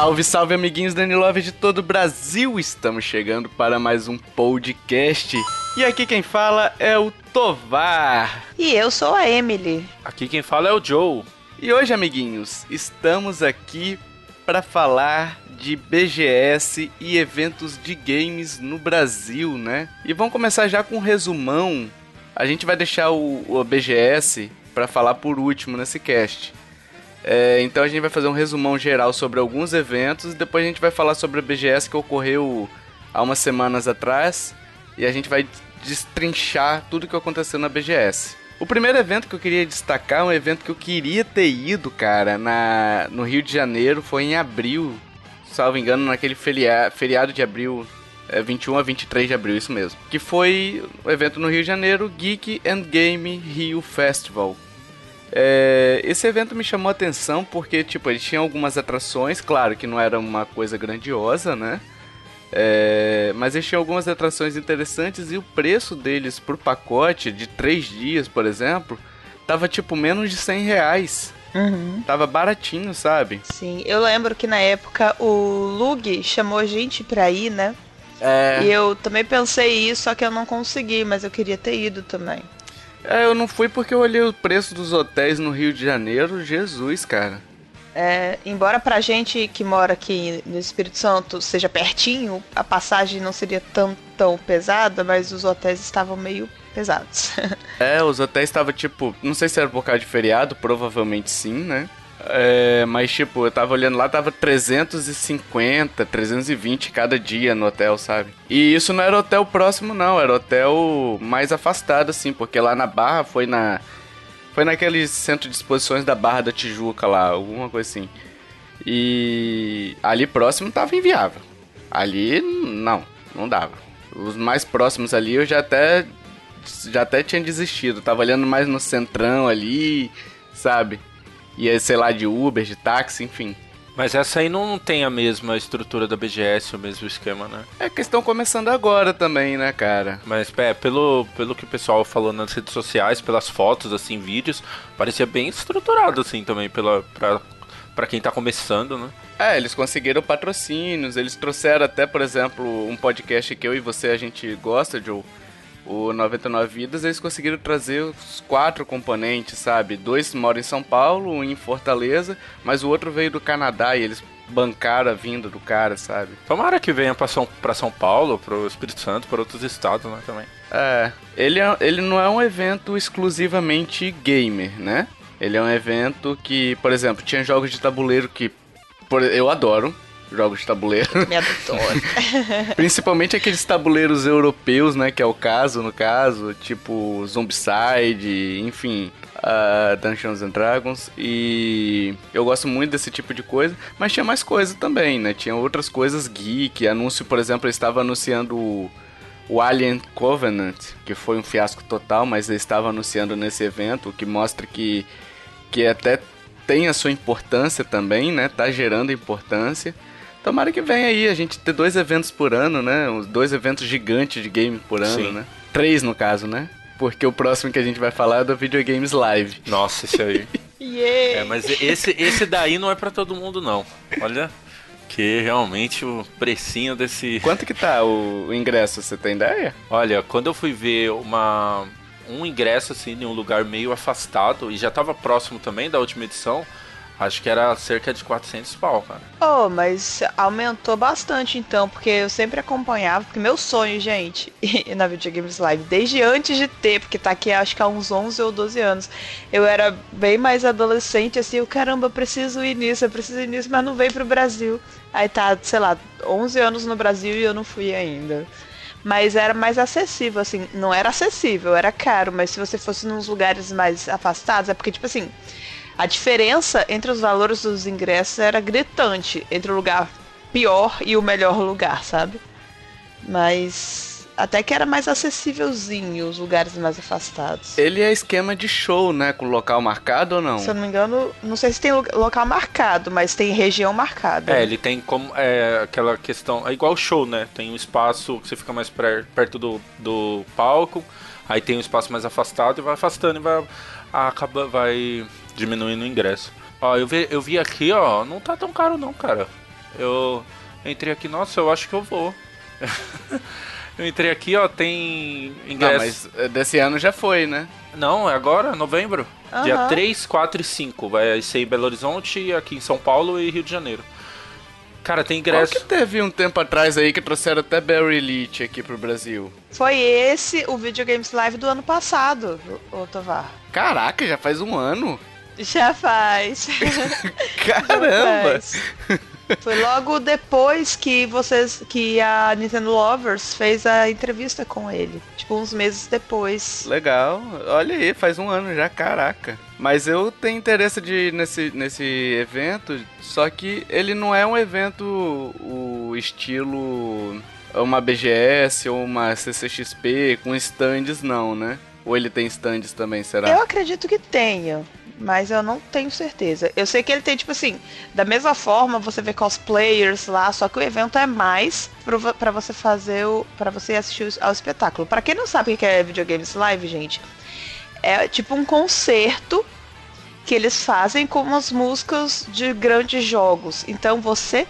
Salve, salve, amiguinhos Dani Love de todo o Brasil! Estamos chegando para mais um podcast. E aqui quem fala é o Tovar. E eu sou a Emily. Aqui quem fala é o Joe. E hoje, amiguinhos, estamos aqui para falar de BGS e eventos de games no Brasil, né? E vamos começar já com um resumão. A gente vai deixar o, o BGS para falar por último nesse cast. É, então a gente vai fazer um resumão geral sobre alguns eventos e depois a gente vai falar sobre a BGS que ocorreu há umas semanas atrás e a gente vai destrinchar tudo que aconteceu na BGS. O primeiro evento que eu queria destacar é um evento que eu queria ter ido, cara, na, no Rio de Janeiro, foi em abril, salvo engano, naquele feria, feriado de abril, é, 21 a 23 de abril, isso mesmo. Que foi o evento no Rio de Janeiro, Geek and Game Rio Festival. É, esse evento me chamou a atenção porque, tipo, ele tinha algumas atrações, claro que não era uma coisa grandiosa, né? É, mas eles tinham algumas atrações interessantes e o preço deles por pacote de três dias, por exemplo, tava tipo menos de 100 reais. Uhum. Tava baratinho, sabe? Sim, eu lembro que na época o Lug chamou a gente pra ir, né? É. E eu também pensei isso, só que eu não consegui, mas eu queria ter ido também. É, eu não fui porque eu olhei o preço dos hotéis no Rio de Janeiro. Jesus, cara. É, embora pra gente que mora aqui no Espírito Santo seja pertinho, a passagem não seria tão, tão pesada, mas os hotéis estavam meio pesados. É, os hotéis estavam tipo. Não sei se era por causa de feriado, provavelmente sim, né? É, mas tipo, eu tava olhando lá, tava 350, 320 cada dia no hotel, sabe? E isso não era hotel próximo, não, era hotel mais afastado, assim, porque lá na Barra foi na. Foi naquele centro de exposições da Barra da Tijuca lá, alguma coisa assim. E ali próximo tava inviável. Ali não, não dava. Os mais próximos ali eu já até já até tinha desistido. Tava olhando mais no centrão ali, sabe? Ia, sei lá, de Uber, de táxi, enfim. Mas essa aí não tem a mesma estrutura da BGS, o mesmo esquema, né? É que estão começando agora também, né, cara? Mas é, pelo, pelo que o pessoal falou nas redes sociais, pelas fotos, assim, vídeos, parecia bem estruturado, assim, também, pela, pra, pra quem tá começando, né? É, eles conseguiram patrocínios, eles trouxeram até, por exemplo, um podcast que eu e você a gente gosta, Joe, o 99 Vidas, eles conseguiram trazer os quatro componentes, sabe? Dois moram em São Paulo, um em Fortaleza, mas o outro veio do Canadá e eles bancaram a vinda do cara, sabe? Tomara que venha pra São, pra São Paulo, pro Espírito Santo, para outros estados, né, também. É, ele, é, ele não é um evento exclusivamente gamer, né? Ele é um evento que, por exemplo, tinha jogos de tabuleiro que por, eu adoro, jogos de tabuleiro. Me adoro. Principalmente aqueles tabuleiros europeus, né? Que é o caso, no caso, tipo Zombicide, enfim, uh, Dungeons and Dragons. E eu gosto muito desse tipo de coisa, mas tinha mais coisa também, né? Tinha outras coisas geek. Anúncio, por exemplo, eu estava anunciando o, o Alien Covenant, que foi um fiasco total, mas ele estava anunciando nesse evento, o que mostra que, que até tem a sua importância também, né? Tá gerando importância. Tomara que venha aí a gente ter dois eventos por ano, né? Os dois eventos gigantes de game por ano, Sim. né? Três no caso, né? Porque o próximo que a gente vai falar é do Videogames Live. Nossa, esse aí. yeah! é, mas esse, esse daí não é pra todo mundo, não. Olha, que realmente o precinho desse... Quanto que tá o, o ingresso, você tem ideia? Olha, quando eu fui ver uma um ingresso assim em um lugar meio afastado e já tava próximo também da última edição, acho que era cerca de 400 pau, cara. Oh, mas aumentou bastante então, porque eu sempre acompanhava, porque meu sonho, gente, na Videogames Live, desde antes de ter, porque tá aqui acho que há uns 11 ou 12 anos, eu era bem mais adolescente, assim, eu, caramba, eu preciso ir nisso, eu preciso ir nisso, mas não veio pro Brasil. Aí tá, sei lá, 11 anos no Brasil e eu não fui ainda. Mas era mais acessível, assim, não era acessível, era caro, mas se você fosse nos lugares mais afastados, é porque, tipo assim, a diferença entre os valores dos ingressos era gritante entre o lugar pior e o melhor lugar, sabe? Mas até que era mais acessívelzinho os lugares mais afastados. Ele é esquema de show, né? Com local marcado ou não? Se eu não me engano, não sei se tem lo- local marcado, mas tem região marcada. É, ele tem como. É, aquela questão. É igual show, né? Tem um espaço que você fica mais per- perto do, do palco. Aí tem um espaço mais afastado e vai afastando e vai. Acaba, vai diminuindo o ingresso. Ó, eu vi, eu vi aqui, ó. Não tá tão caro, não, cara. Eu entrei aqui, nossa, eu acho que eu vou. eu entrei aqui, ó, tem ingresso. Não, mas eh, desse ano já foi, né? Não, é agora, novembro. Uhum. Dia 3, 4 e 5. Vai ser em Belo Horizonte, aqui em São Paulo e Rio de Janeiro. Cara, tem ingresso. Qual que teve um tempo atrás aí que trouxeram até Barry Elite aqui pro Brasil? Foi esse o Videogames Live do ano passado, o Tovar. Caraca, já faz um ano? Já faz. Caramba! Já faz. Foi logo depois que vocês que a Nintendo Lovers fez a entrevista com ele, tipo uns meses depois. Legal. Olha aí, faz um ano já, caraca. Mas eu tenho interesse de nesse nesse evento, só que ele não é um evento o estilo uma BGS ou uma CCXP com stands não, né? Ou ele tem stands também, será? Eu acredito que tenha mas eu não tenho certeza. Eu sei que ele tem, tipo assim, da mesma forma você vê cosplayers lá, só que o evento é mais para você fazer o. para você assistir ao espetáculo. Para quem não sabe o que é videogames live, gente, é tipo um concerto que eles fazem com as músicas de grandes jogos. Então você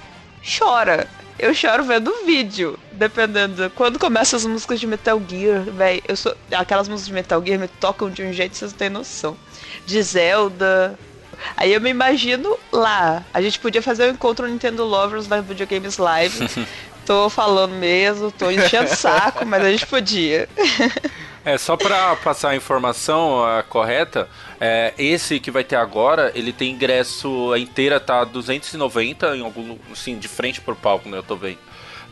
chora. Eu choro vendo o vídeo, dependendo. Quando começam as músicas de Metal Gear, velho, eu sou aquelas músicas de Metal Gear me tocam de um jeito que vocês não têm noção de Zelda. Aí eu me imagino lá. A gente podia fazer um encontro Nintendo Lovers na Videogames Live. tô falando mesmo, tô enchendo saco, mas a gente podia. É, só para passar a informação a correta, é, esse que vai ter agora, ele tem ingresso inteira, tá 290 em algum, assim, de frente pro palco, né, eu tô vendo.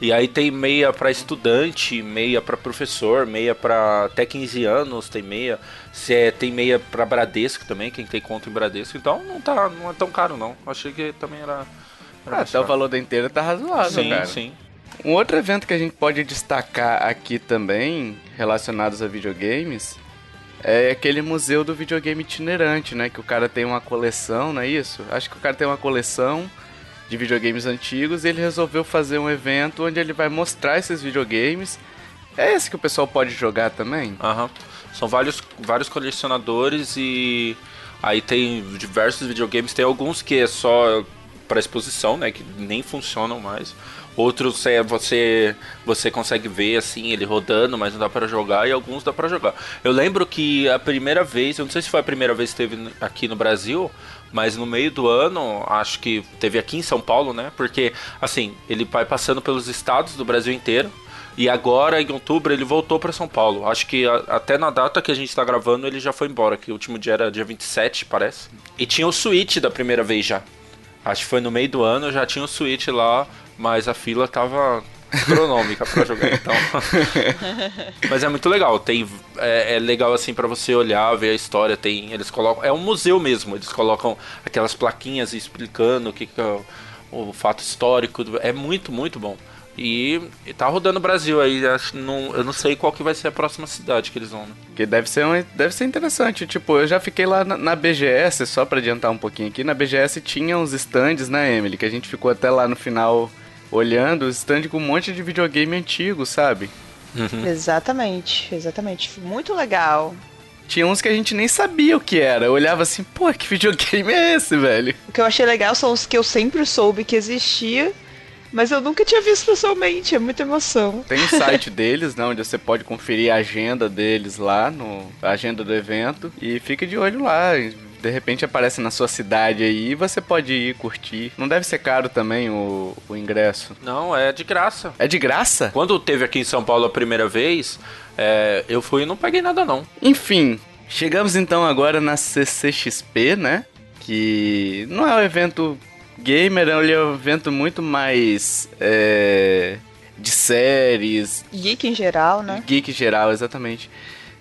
E aí tem meia para estudante, meia para professor, meia para até 15 anos, tem meia. Se é, tem meia para Bradesco também, quem tem conta em Bradesco. Então não tá, não é tão caro não. Achei que também era, era ah, até o valor da inteira tá razoável, sim, cara. Sim, Um outro evento que a gente pode destacar aqui também, relacionados a videogames, é aquele museu do videogame itinerante, né? Que o cara tem uma coleção, não é isso? Acho que o cara tem uma coleção de videogames antigos e ele resolveu fazer um evento onde ele vai mostrar esses videogames. É esse que o pessoal pode jogar também? Aham. São vários, vários colecionadores e aí tem diversos videogames. Tem alguns que é só para exposição, né? Que nem funcionam mais. Outros é você você consegue ver assim ele rodando, mas não dá para jogar e alguns dá para jogar. Eu lembro que a primeira vez, eu não sei se foi a primeira vez que teve aqui no Brasil, mas no meio do ano, acho que teve aqui em São Paulo, né? Porque, assim, ele vai passando pelos estados do Brasil inteiro. E agora, em outubro, ele voltou para São Paulo. Acho que a, até na data que a gente está gravando, ele já foi embora, que o último dia era dia 27, parece. E tinha o Switch da primeira vez já. Acho que foi no meio do ano, já tinha o Switch lá, mas a fila tava astronômica para jogar, então. Mas é muito legal. Tem é, é legal assim para você olhar, ver a história. Tem eles colocam é um museu mesmo. Eles colocam aquelas plaquinhas explicando o que, que é o, o fato histórico. É muito muito bom. E, e tá rodando o Brasil aí, acho, não, eu não sei qual que vai ser a próxima cidade que eles vão, né? Que deve ser, um, deve ser interessante, tipo, eu já fiquei lá na, na, BGS, só pra adiantar um pouquinho aqui, na BGS tinha uns stands, né, Emily, que a gente ficou até lá no final olhando o stand com um monte de videogame antigo, sabe? Uhum. Exatamente, exatamente. Muito legal. Tinha uns que a gente nem sabia o que era. Eu olhava assim, pô, que videogame é esse, velho? O que eu achei legal são os que eu sempre soube que existia, mas eu nunca tinha visto pessoalmente. É muita emoção. Tem o site deles, né, onde você pode conferir a agenda deles lá, no, a agenda do evento. E fica de olho lá, de repente aparece na sua cidade aí e você pode ir curtir. Não deve ser caro também o, o ingresso. Não, é de graça. É de graça? Quando teve aqui em São Paulo a primeira vez, é, eu fui e não paguei nada não. Enfim, chegamos então agora na CCXP, né? Que não é um evento gamer, ele é um evento muito mais é, de séries. Geek em geral, né? Geek em geral, exatamente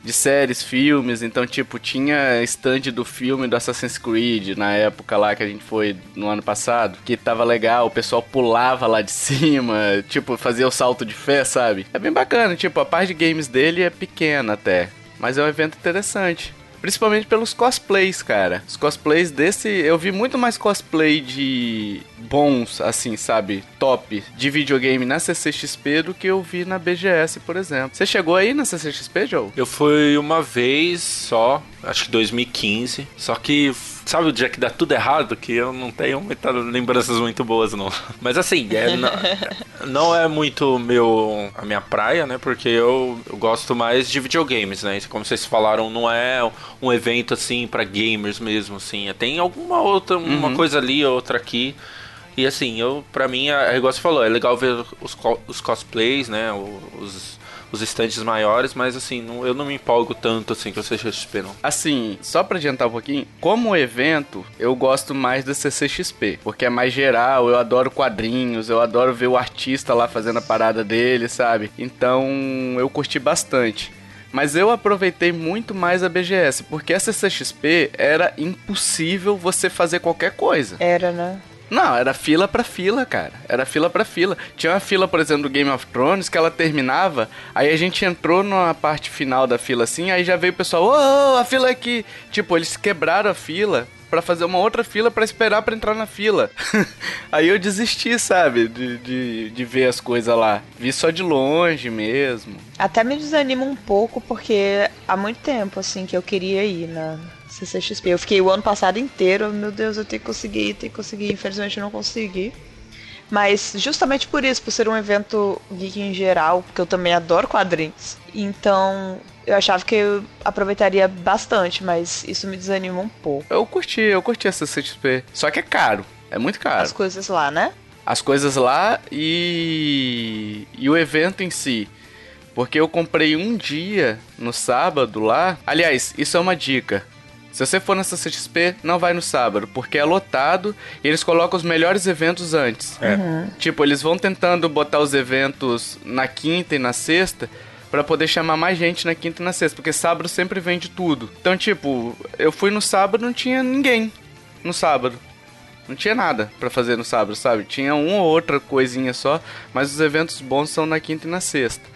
de séries, filmes, então tipo, tinha stand do filme do Assassin's Creed na época lá que a gente foi no ano passado, que tava legal, o pessoal pulava lá de cima, tipo, fazia o salto de fé, sabe? É bem bacana, tipo, a parte de games dele é pequena até, mas é um evento interessante. Principalmente pelos cosplays, cara. Os cosplays desse. Eu vi muito mais cosplay de bons, assim, sabe? Top de videogame na CCXP do que eu vi na BGS, por exemplo. Você chegou aí na CCXP, Joe? Eu fui uma vez só, acho que 2015. Só que sabe o dia que dá tudo errado, que eu não tenho muitas lembranças muito boas, não. Mas assim, é, não, não, é muito meu a minha praia, né? Porque eu, eu, gosto mais de videogames, né? Como vocês falaram, não é um evento assim para gamers mesmo, assim. Tem alguma outra, uma uhum. coisa ali, outra aqui. E assim, eu, pra mim, é, é igual você falou, é legal ver os, os cosplays, né? Os, os estantes maiores, mas assim, não, eu não me empolgo tanto assim com o CCXP, não. Assim, só pra adiantar um pouquinho, como evento, eu gosto mais do CCXP, porque é mais geral, eu adoro quadrinhos, eu adoro ver o artista lá fazendo a parada dele, sabe? Então, eu curti bastante. Mas eu aproveitei muito mais a BGS, porque a CCXP era impossível você fazer qualquer coisa. Era, né? Não, era fila pra fila, cara. Era fila pra fila. Tinha uma fila, por exemplo, do Game of Thrones, que ela terminava, aí a gente entrou na parte final da fila assim, aí já veio o pessoal, ô, oh, a fila aqui. Tipo, eles quebraram a fila para fazer uma outra fila para esperar para entrar na fila. aí eu desisti, sabe, de, de, de ver as coisas lá. Vi só de longe mesmo. Até me desanima um pouco, porque há muito tempo, assim, que eu queria ir na, CCXP. Eu fiquei o ano passado inteiro, meu Deus, eu tenho que conseguir, tenho que conseguir. Infelizmente não consegui. Mas justamente por isso, por ser um evento geek em geral, porque eu também adoro quadrinhos. Então, eu achava que eu aproveitaria bastante, mas isso me desanima um pouco. Eu curti, eu curti essa CXP. Só que é caro. É muito caro. As coisas lá, né? As coisas lá e. e o evento em si. Porque eu comprei um dia no sábado lá. Aliás, isso é uma dica. Se você for na CCXP, não vai no sábado, porque é lotado e eles colocam os melhores eventos antes. É. Uhum. Tipo, eles vão tentando botar os eventos na quinta e na sexta para poder chamar mais gente na quinta e na sexta, porque sábado sempre vende tudo. Então, tipo, eu fui no sábado, não tinha ninguém no sábado. Não tinha nada para fazer no sábado, sabe? Tinha uma ou outra coisinha só, mas os eventos bons são na quinta e na sexta.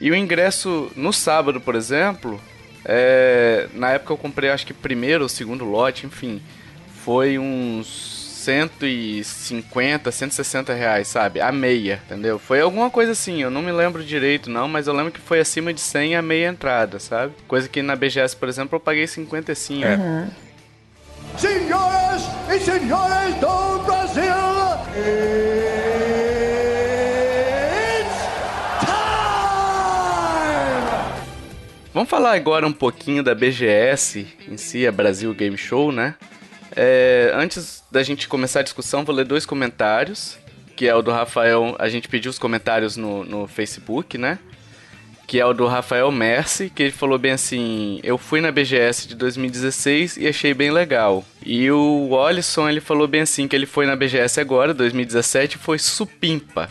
E o ingresso no sábado, por exemplo, é, na época eu comprei, acho que primeiro ou segundo lote, enfim. Foi uns 150, 160 reais, sabe? A meia, entendeu? Foi alguma coisa assim, eu não me lembro direito não, mas eu lembro que foi acima de 100 a meia entrada, sabe? Coisa que na BGS, por exemplo, eu paguei 55. É. Uhum. Senhoras e senhores do Brasil! Vamos falar agora um pouquinho da BGS em si, a Brasil Game Show, né? É, antes da gente começar a discussão, vou ler dois comentários, que é o do Rafael, a gente pediu os comentários no, no Facebook, né? Que é o do Rafael Mercy, que ele falou bem assim: Eu fui na BGS de 2016 e achei bem legal. E o Olisson, ele falou bem assim: que ele foi na BGS agora, 2017, e foi supimpa.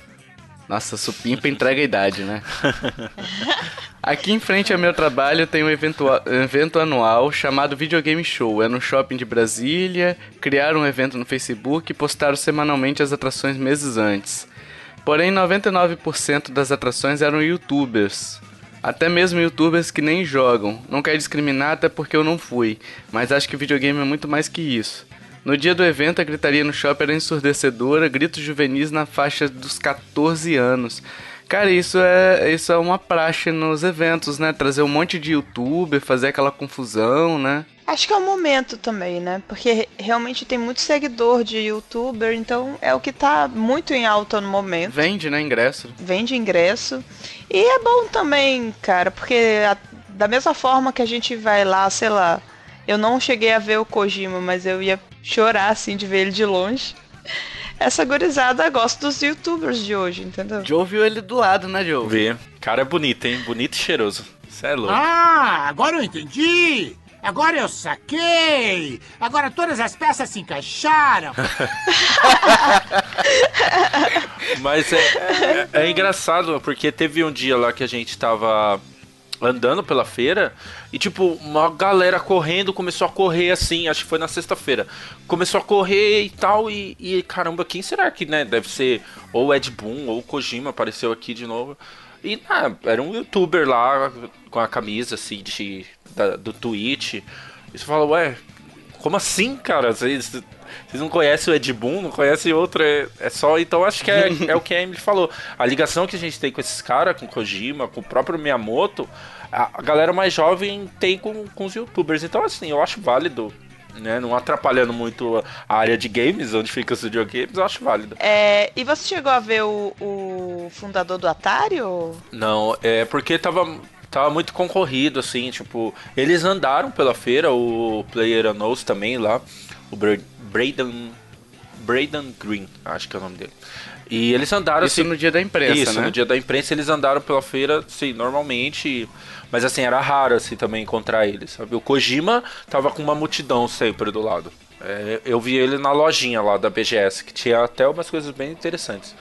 Nossa, supimpa entrega a idade, né? Aqui em frente ao meu trabalho tem um evento, evento anual chamado Videogame Show. É no shopping de Brasília. Criaram um evento no Facebook e postaram semanalmente as atrações meses antes. Porém, 99% das atrações eram youtubers. Até mesmo youtubers que nem jogam. Não quer discriminar até porque eu não fui, mas acho que videogame é muito mais que isso. No dia do evento, a gritaria no shopping era ensurdecedora, gritos juvenis na faixa dos 14 anos. Cara, isso é, isso é uma praxe nos eventos, né? Trazer um monte de youtuber, fazer aquela confusão, né? Acho que é o momento também, né? Porque realmente tem muito seguidor de youtuber, então é o que tá muito em alta no momento. Vende, né? Ingresso. Vende ingresso. E é bom também, cara, porque a, da mesma forma que a gente vai lá, sei lá, eu não cheguei a ver o Kojima, mas eu ia chorar assim de ver ele de longe. Essa gorizada gosta dos youtubers de hoje, entendeu? Joe viu ele do lado, né, Joe? Vê. Cara é bonito, hein? Bonito e cheiroso. Cê é louco. Ah, agora eu entendi! Agora eu saquei! Agora todas as peças se encaixaram! Mas é, é, é, engraçado, porque teve um dia lá que a gente tava andando pela feira e, tipo, uma galera correndo começou a correr assim, acho que foi na sexta-feira. Começou a correr e tal, e, e, caramba, quem será que, né? Deve ser ou Ed Boon ou Kojima apareceu aqui de novo. E ah, era um youtuber lá com a camisa assim de, da, do Twitch. E você fala, ué, como assim, cara? Vocês, vocês não conhecem o Ed Boon, não conhecem outro, é, é só. Então acho que é, é o que a Emily falou. A ligação que a gente tem com esses caras, com Kojima, com o próprio Miyamoto, a, galera mais jovem tem com, com os youtubers. Então, assim, eu acho válido né, não atrapalhando muito a área de games, onde fica os videogames, eu acho válido. É, e você chegou a ver o, o fundador do Atari? Ou... Não, é porque tava, tava muito concorrido, assim, tipo, eles andaram pela feira, o Player Unknowns também lá, o Braden, Braden Green, acho que é o nome dele. E eles andaram Isso assim, no dia da imprensa, Isso, né? no dia da imprensa eles andaram pela feira, sim, normalmente. Mas assim, era raro assim também encontrar eles, sabe? O Kojima tava com uma multidão sempre do lado. É, eu vi ele na lojinha lá da BGS, que tinha até umas coisas bem interessantes.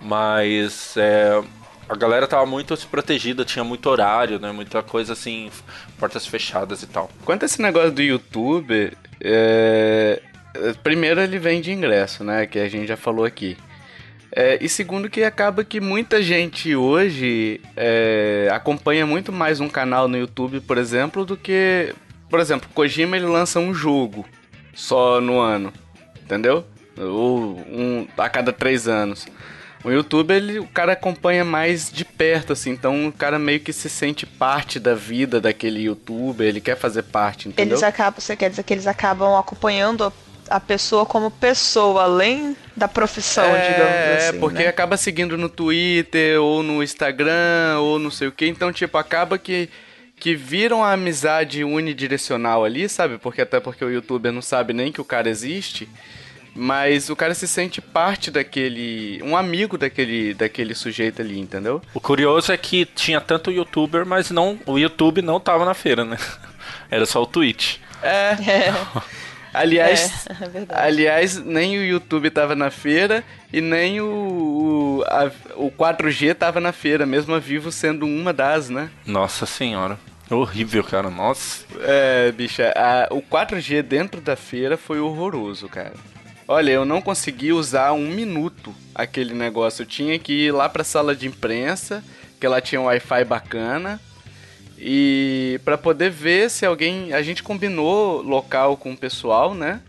Mas é, a galera tava muito protegida, tinha muito horário, né? Muita coisa assim, portas fechadas e tal. Quanto a esse negócio do YouTube, é... primeiro ele vende ingresso, né? Que a gente já falou aqui. É, e segundo que acaba que muita gente hoje é, acompanha muito mais um canal no YouTube, por exemplo, do que... Por exemplo, Kojima ele lança um jogo só no ano, entendeu? Ou um, a cada três anos. O YouTube, ele, o cara acompanha mais de perto, assim, então o cara meio que se sente parte da vida daquele youtuber, ele quer fazer parte, entendeu? Eles acabam, você quer dizer que eles acabam acompanhando a pessoa como pessoa, além da profissão, é, digamos assim. É, porque né? acaba seguindo no Twitter ou no Instagram ou não sei o que. Então, tipo, acaba que, que viram a amizade unidirecional ali, sabe? Porque até porque o youtuber não sabe nem que o cara existe. Mas o cara se sente parte daquele. um amigo daquele, daquele sujeito ali, entendeu? O curioso é que tinha tanto youtuber, mas não o YouTube não tava na feira, né? Era só o Twitch. É. É. Aliás, É, é aliás, nem o YouTube tava na feira e nem o, o, a- o 4G tava na feira, mesmo a Vivo sendo uma das, né? Nossa senhora. Horrível, cara. Nossa. É, bicha, a- o 4G dentro da feira foi horroroso, cara. Olha, eu não consegui usar um minuto aquele negócio. Eu tinha que ir lá pra sala de imprensa, que ela tinha um Wi-Fi bacana. E pra poder ver se alguém. A gente combinou local com o pessoal, né?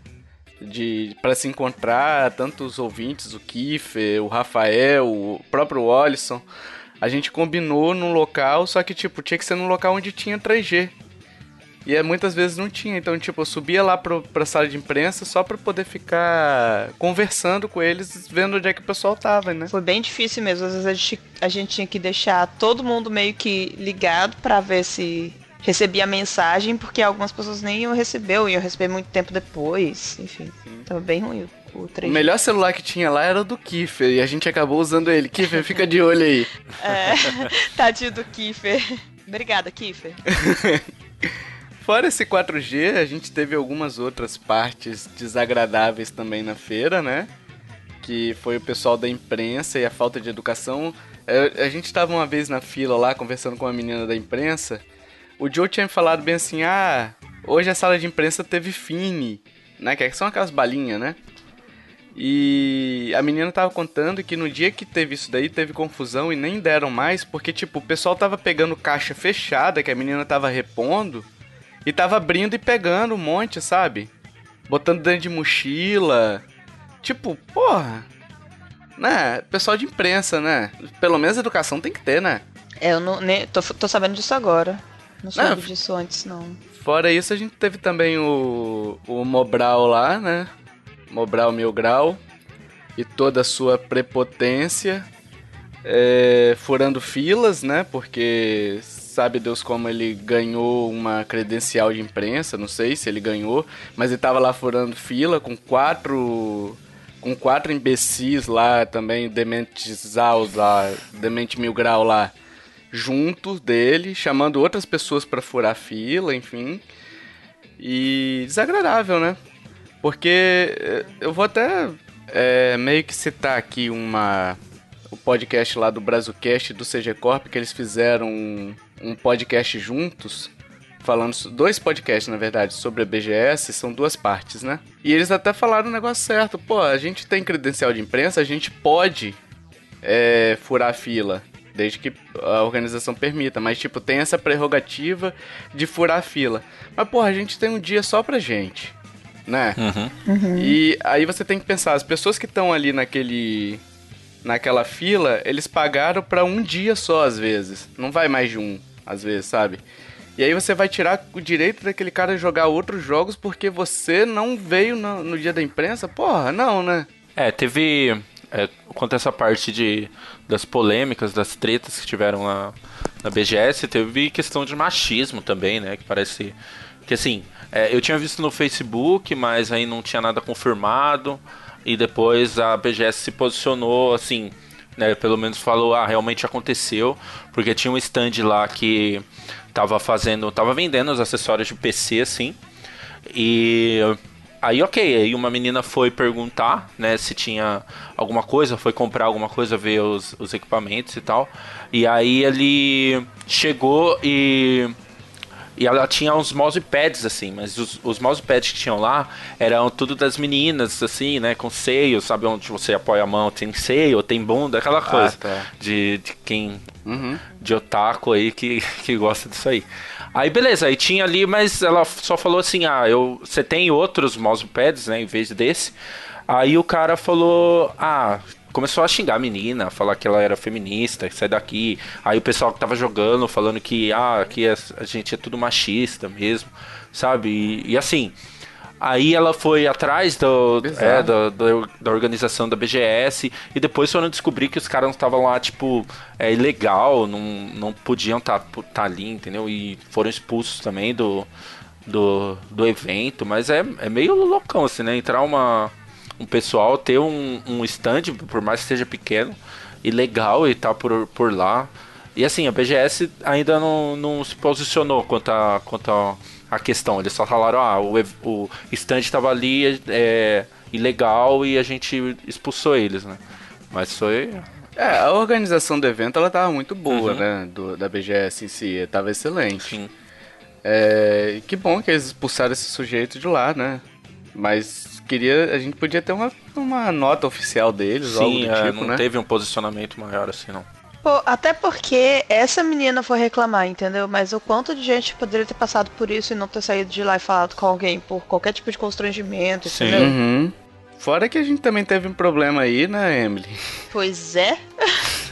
De para se encontrar, tanto os ouvintes, o Kiffer, o Rafael, o próprio Olisson. A gente combinou num local, só que tipo, tinha que ser num local onde tinha 3G. E é, muitas vezes não tinha. Então, tipo, eu subia lá pro, pra sala de imprensa só pra poder ficar conversando com eles, vendo onde é que o pessoal tava, né? Foi bem difícil mesmo. Às vezes a gente, a gente tinha que deixar todo mundo meio que ligado pra ver se recebia a mensagem, porque algumas pessoas nem iam receber, ou iam receber muito tempo depois. Enfim, tava bem ruim o, o 3G. O melhor celular que tinha lá era o do Kiffer, e a gente acabou usando ele. Kiffer, fica de olho aí. É, tadinho do Kiffer. Obrigada, Kiffer. Fora esse 4G, a gente teve algumas outras partes desagradáveis também na feira, né? Que foi o pessoal da imprensa e a falta de educação. É, A gente estava uma vez na fila lá conversando com uma menina da imprensa. O Joe tinha falado bem assim: ah, hoje a sala de imprensa teve fine, né? Que são aquelas balinhas, né? E a menina tava contando que no dia que teve isso daí, teve confusão e nem deram mais, porque, tipo, o pessoal tava pegando caixa fechada que a menina tava repondo e tava abrindo e pegando um monte, sabe? Botando dentro de mochila. Tipo, porra. Né? Pessoal de imprensa, né? Pelo menos educação tem que ter, né? É, eu não, nem, tô, tô sabendo disso agora. Não soube disso antes, não. Fora isso, a gente teve também o, o Mobral lá, né? Mobral Mil Grau. E toda a sua prepotência. é, furando filas, né? Porque sabe Deus como ele ganhou uma credencial de imprensa. Não sei se ele ganhou. Mas ele tava lá furando fila com quatro. Com quatro imbecis lá também, dementes lá, demente mil grau lá junto dele, chamando outras pessoas pra furar fila, enfim. E desagradável, né? Porque eh, eu vou até eh, meio que citar aqui uma o podcast lá do Brazucast do CG Corp que eles fizeram um, podcast juntos falando dois podcasts na verdade sobre a BGS, são duas partes, né? E eles até falaram o negócio certo. Pô, a gente tem credencial de imprensa, a gente pode é, furar a fila, desde que a organização permita. Mas, tipo, tem essa prerrogativa de furar a fila. Mas, porra, a gente tem um dia só pra gente, né? Uhum. E aí você tem que pensar, as pessoas que estão ali naquele. naquela fila, eles pagaram pra um dia só, às vezes. Não vai mais de um, às vezes, sabe? E aí você vai tirar o direito daquele cara jogar outros jogos porque você não veio no, no dia da imprensa? Porra, não, né? É, teve. É, quanto a essa parte de, das polêmicas, das tretas que tiveram lá na BGS, teve questão de machismo também, né? Que parece. Que assim, é, eu tinha visto no Facebook, mas aí não tinha nada confirmado. E depois a BGS se posicionou assim, né? Pelo menos falou, ah, realmente aconteceu. Porque tinha um stand lá que tava fazendo. tava vendendo os acessórios de PC, assim. E Aí, ok, aí uma menina foi perguntar, né, se tinha alguma coisa, foi comprar alguma coisa, ver os, os equipamentos e tal. E aí ele chegou e. E ela tinha uns mousepads, assim, mas os, os mousepads que tinham lá eram tudo das meninas, assim, né? Com seio, sabe onde você apoia a mão, tem seio, tem bunda, aquela coisa. Ah, tá. de, de quem. Uhum. De otaku aí que, que gosta disso aí. Aí beleza, aí tinha ali, mas ela só falou assim: ah, eu, você tem outros mousepads, né, em vez desse. Aí o cara falou: ah, começou a xingar a menina, falar que ela era feminista, que sai daqui. Aí o pessoal que tava jogando falando que ah, aqui a gente é tudo machista mesmo, sabe? E, e assim, Aí ela foi atrás do, é, da, da, organização da BGS e depois foram descobrir que os caras estavam lá, tipo, é ilegal, não, não podiam estar tá, tá ali, entendeu? E foram expulsos também do, do, do evento, mas é, é meio loucão, assim, né? Entrar uma, um pessoal, ter um, um stand, por mais que seja pequeno, e legal e tá por, por lá. E assim, a BGS ainda não, não se posicionou quanto a, quanto a a questão. Eles só falaram, ah, o, o stand estava ali é, ilegal e a gente expulsou eles, né? Mas foi. É, a organização do evento ela tava muito boa, uhum. né? Do, da BGS em si, tava excelente. Sim. É, que bom que eles expulsaram esse sujeito de lá, né? Mas queria. A gente podia ter uma, uma nota oficial deles, Sim, algo do é, tipo, não né? teve um posicionamento maior assim, não. Pô, até porque essa menina foi reclamar, entendeu? Mas o quanto de gente poderia ter passado por isso e não ter saído de lá e falado com alguém por qualquer tipo de constrangimento, Sim. entendeu? Uhum. Fora que a gente também teve um problema aí, né, Emily? Pois é.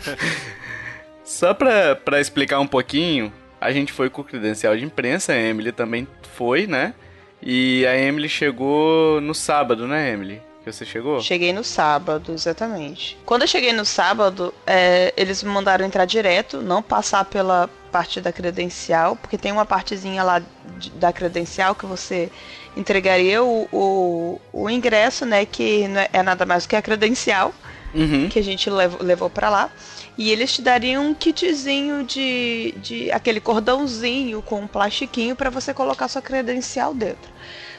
Só pra, pra explicar um pouquinho, a gente foi com credencial de imprensa, a Emily também foi, né? E a Emily chegou no sábado, né, Emily? que você chegou? Cheguei no sábado, exatamente. Quando eu cheguei no sábado, é, eles me mandaram entrar direto, não passar pela parte da credencial, porque tem uma partezinha lá de, da credencial que você entregaria o, o, o ingresso, né? Que é, é nada mais do que a credencial uhum. que a gente levou, levou para lá. E eles te dariam um kitzinho de, de aquele cordãozinho com um plastiquinho para você colocar sua credencial dentro.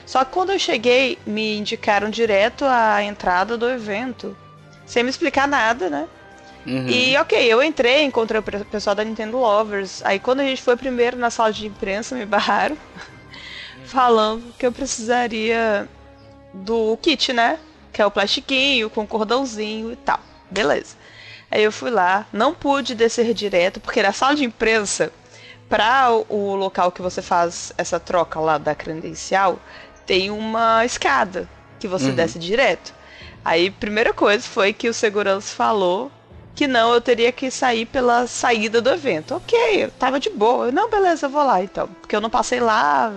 Só que quando eu cheguei, me indicaram direto a entrada do evento, sem me explicar nada, né? Uhum. E ok, eu entrei, encontrei o pessoal da Nintendo Lovers. Aí quando a gente foi primeiro na sala de imprensa, me barraram, falando que eu precisaria do kit, né? Que é o plastiquinho com cordãozinho e tal. Beleza. Aí eu fui lá, não pude descer direto, porque na sala de imprensa, para o local que você faz essa troca lá da credencial, tem uma escada que você uhum. desce direto. Aí, primeira coisa foi que o segurança falou que não, eu teria que sair pela saída do evento. Ok, eu tava de boa. Eu, não, beleza, eu vou lá então. Porque eu não passei lá,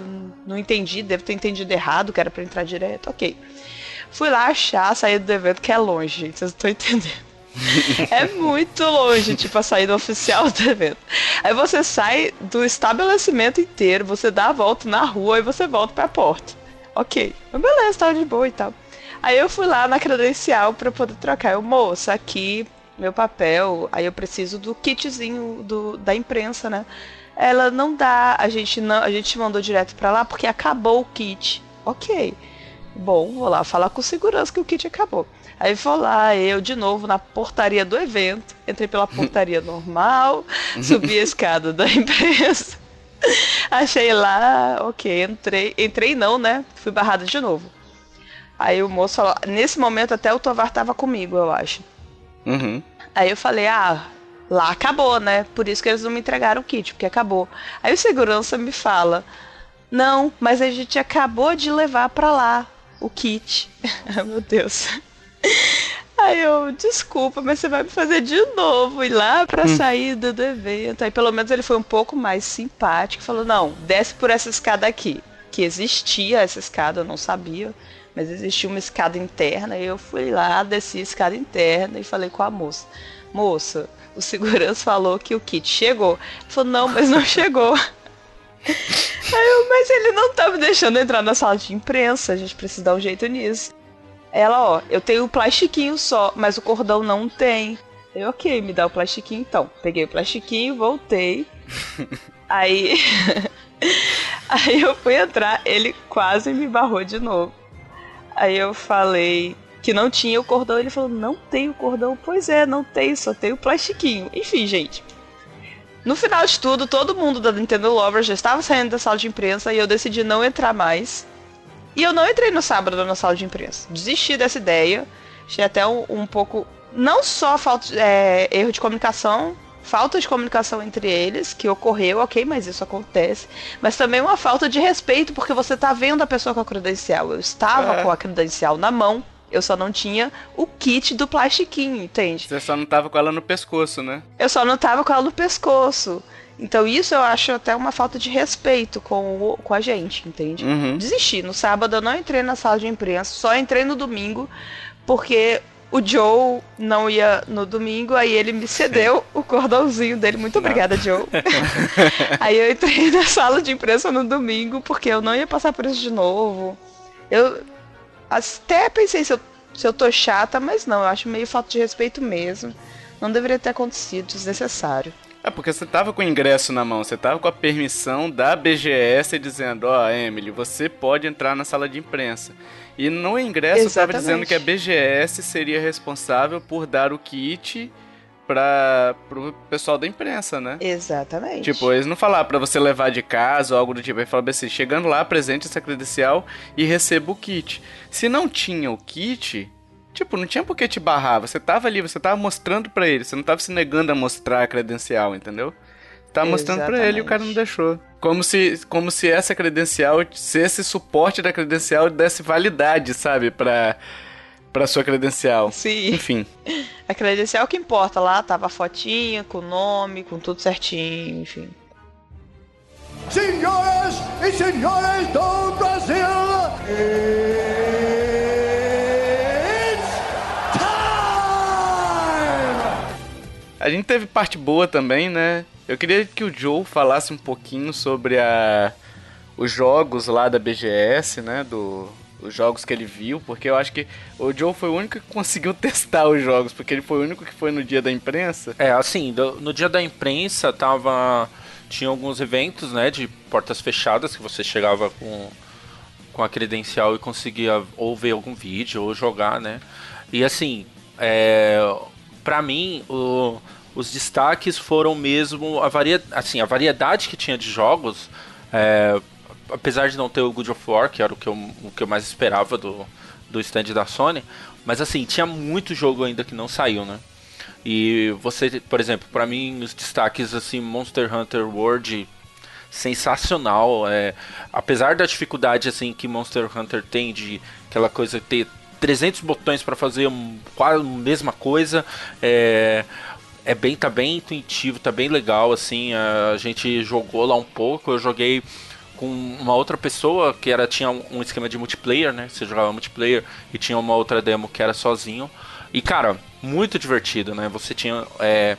não entendi, devo ter entendido errado, que era pra entrar direto. Ok. Fui lá achar a saída do evento, que é longe, gente, vocês estão entendendo. É muito longe, tipo, a saída oficial do evento. Aí você sai do estabelecimento inteiro, você dá a volta na rua e você volta pra porta. Ok. Mas beleza, tava de boa e tal. Aí eu fui lá na credencial para poder trocar. Eu, moça, aqui, meu papel. Aí eu preciso do kitzinho do, da imprensa, né? Ela não dá, a gente não, a gente mandou direto para lá porque acabou o kit. Ok. Bom, vou lá falar com segurança que o kit acabou. Aí vou lá, eu de novo na portaria do evento. Entrei pela portaria normal, subi a escada da imprensa. Achei lá, ok, entrei. Entrei não, né? Fui barrada de novo. Aí o moço falou, nesse momento até o Tovar tava comigo, eu acho. Uhum. Aí eu falei, ah, lá acabou, né? Por isso que eles não me entregaram o kit, porque acabou. Aí o segurança me fala, não, mas a gente acabou de levar pra lá o kit. Meu Deus. Aí eu, desculpa, mas você vai me fazer de novo ir lá pra hum. saída do evento. Aí pelo menos ele foi um pouco mais simpático. Falou, não, desce por essa escada aqui. Que existia essa escada, eu não sabia. Mas existia uma escada interna. E eu fui lá, desci a escada interna e falei com a moça. Moça, o segurança falou que o kit chegou. Ele falou, não, mas não chegou. Aí eu, mas ele não tá me deixando entrar na sala de imprensa, a gente precisa dar um jeito nisso. Ela, ó, eu tenho o plastiquinho só, mas o cordão não tem. Eu, ok, me dá o plastiquinho então. Peguei o plastiquinho, voltei. aí. aí eu fui entrar, ele quase me barrou de novo. Aí eu falei que não tinha o cordão. Ele falou: Não tem o cordão. Pois é, não tem, só tem o plastiquinho. Enfim, gente. No final de tudo, todo mundo da Nintendo Lover já estava saindo da sala de imprensa e eu decidi não entrar mais. E eu não entrei no sábado na sala de imprensa. Desisti dessa ideia. Achei até um, um pouco. Não só falta, é, erro de comunicação, falta de comunicação entre eles, que ocorreu, ok, mas isso acontece. Mas também uma falta de respeito, porque você tá vendo a pessoa com a credencial. Eu estava é. com a credencial na mão. Eu só não tinha o kit do plastiquinho, entende? Você só não tava com ela no pescoço, né? Eu só não tava com ela no pescoço. Então isso eu acho até uma falta de respeito com, o, com a gente, entende? Uhum. Desisti. No sábado eu não entrei na sala de imprensa, só entrei no domingo, porque o Joe não ia no domingo, aí ele me cedeu o cordãozinho dele. Muito obrigada, Joe. aí eu entrei na sala de imprensa no domingo, porque eu não ia passar por isso de novo. Eu até pensei se eu, se eu tô chata, mas não, eu acho meio falta de respeito mesmo. Não deveria ter acontecido, desnecessário. É porque você tava com o ingresso na mão, você tava com a permissão da BGS dizendo, ó, oh, Emily, você pode entrar na sala de imprensa. E no ingresso estava dizendo que a BGS seria responsável por dar o kit para pro pessoal da imprensa, né? Exatamente. Tipo, eles não falaram para você levar de casa ou algo do tipo, eles falaram assim, chegando lá, apresente essa credencial e receba o kit. Se não tinha o kit, Tipo, não tinha por que te barrar. Você tava ali, você tava mostrando para ele. Você não tava se negando a mostrar a credencial, entendeu? Tava mostrando para ele e o cara não deixou. Como se, como se essa credencial, se esse suporte da credencial desse validade, sabe? Pra, pra sua credencial. Sim. Enfim. A credencial que importa. Lá tava a fotinha, com o nome, com tudo certinho, enfim. Senhoras e senhores do Brasil! A gente teve parte boa também, né? Eu queria que o Joe falasse um pouquinho sobre a, os jogos lá da BGS, né? Do, os jogos que ele viu, porque eu acho que o Joe foi o único que conseguiu testar os jogos, porque ele foi o único que foi no dia da imprensa. É, assim, do, no dia da imprensa tava. Tinha alguns eventos, né, de portas fechadas que você chegava com, com a credencial e conseguia ou ver algum vídeo ou jogar, né? E assim, é, para mim, o, os destaques foram mesmo a, varia, assim, a variedade que tinha de jogos. É, apesar de não ter o God of War, que era o que eu, o que eu mais esperava do, do stand da Sony, mas assim, tinha muito jogo ainda que não saiu, né? E você, por exemplo, para mim os destaques assim, Monster Hunter World sensacional, é, apesar da dificuldade assim que Monster Hunter tem de aquela coisa ter 300 botões para fazer quase a mesma coisa, é, é bem, tá bem intuitivo, tá bem legal, assim, a gente jogou lá um pouco, eu joguei com uma outra pessoa que era tinha um esquema de multiplayer, né? Você jogava multiplayer e tinha uma outra demo que era sozinho. E cara, muito divertido, né? Você tinha é,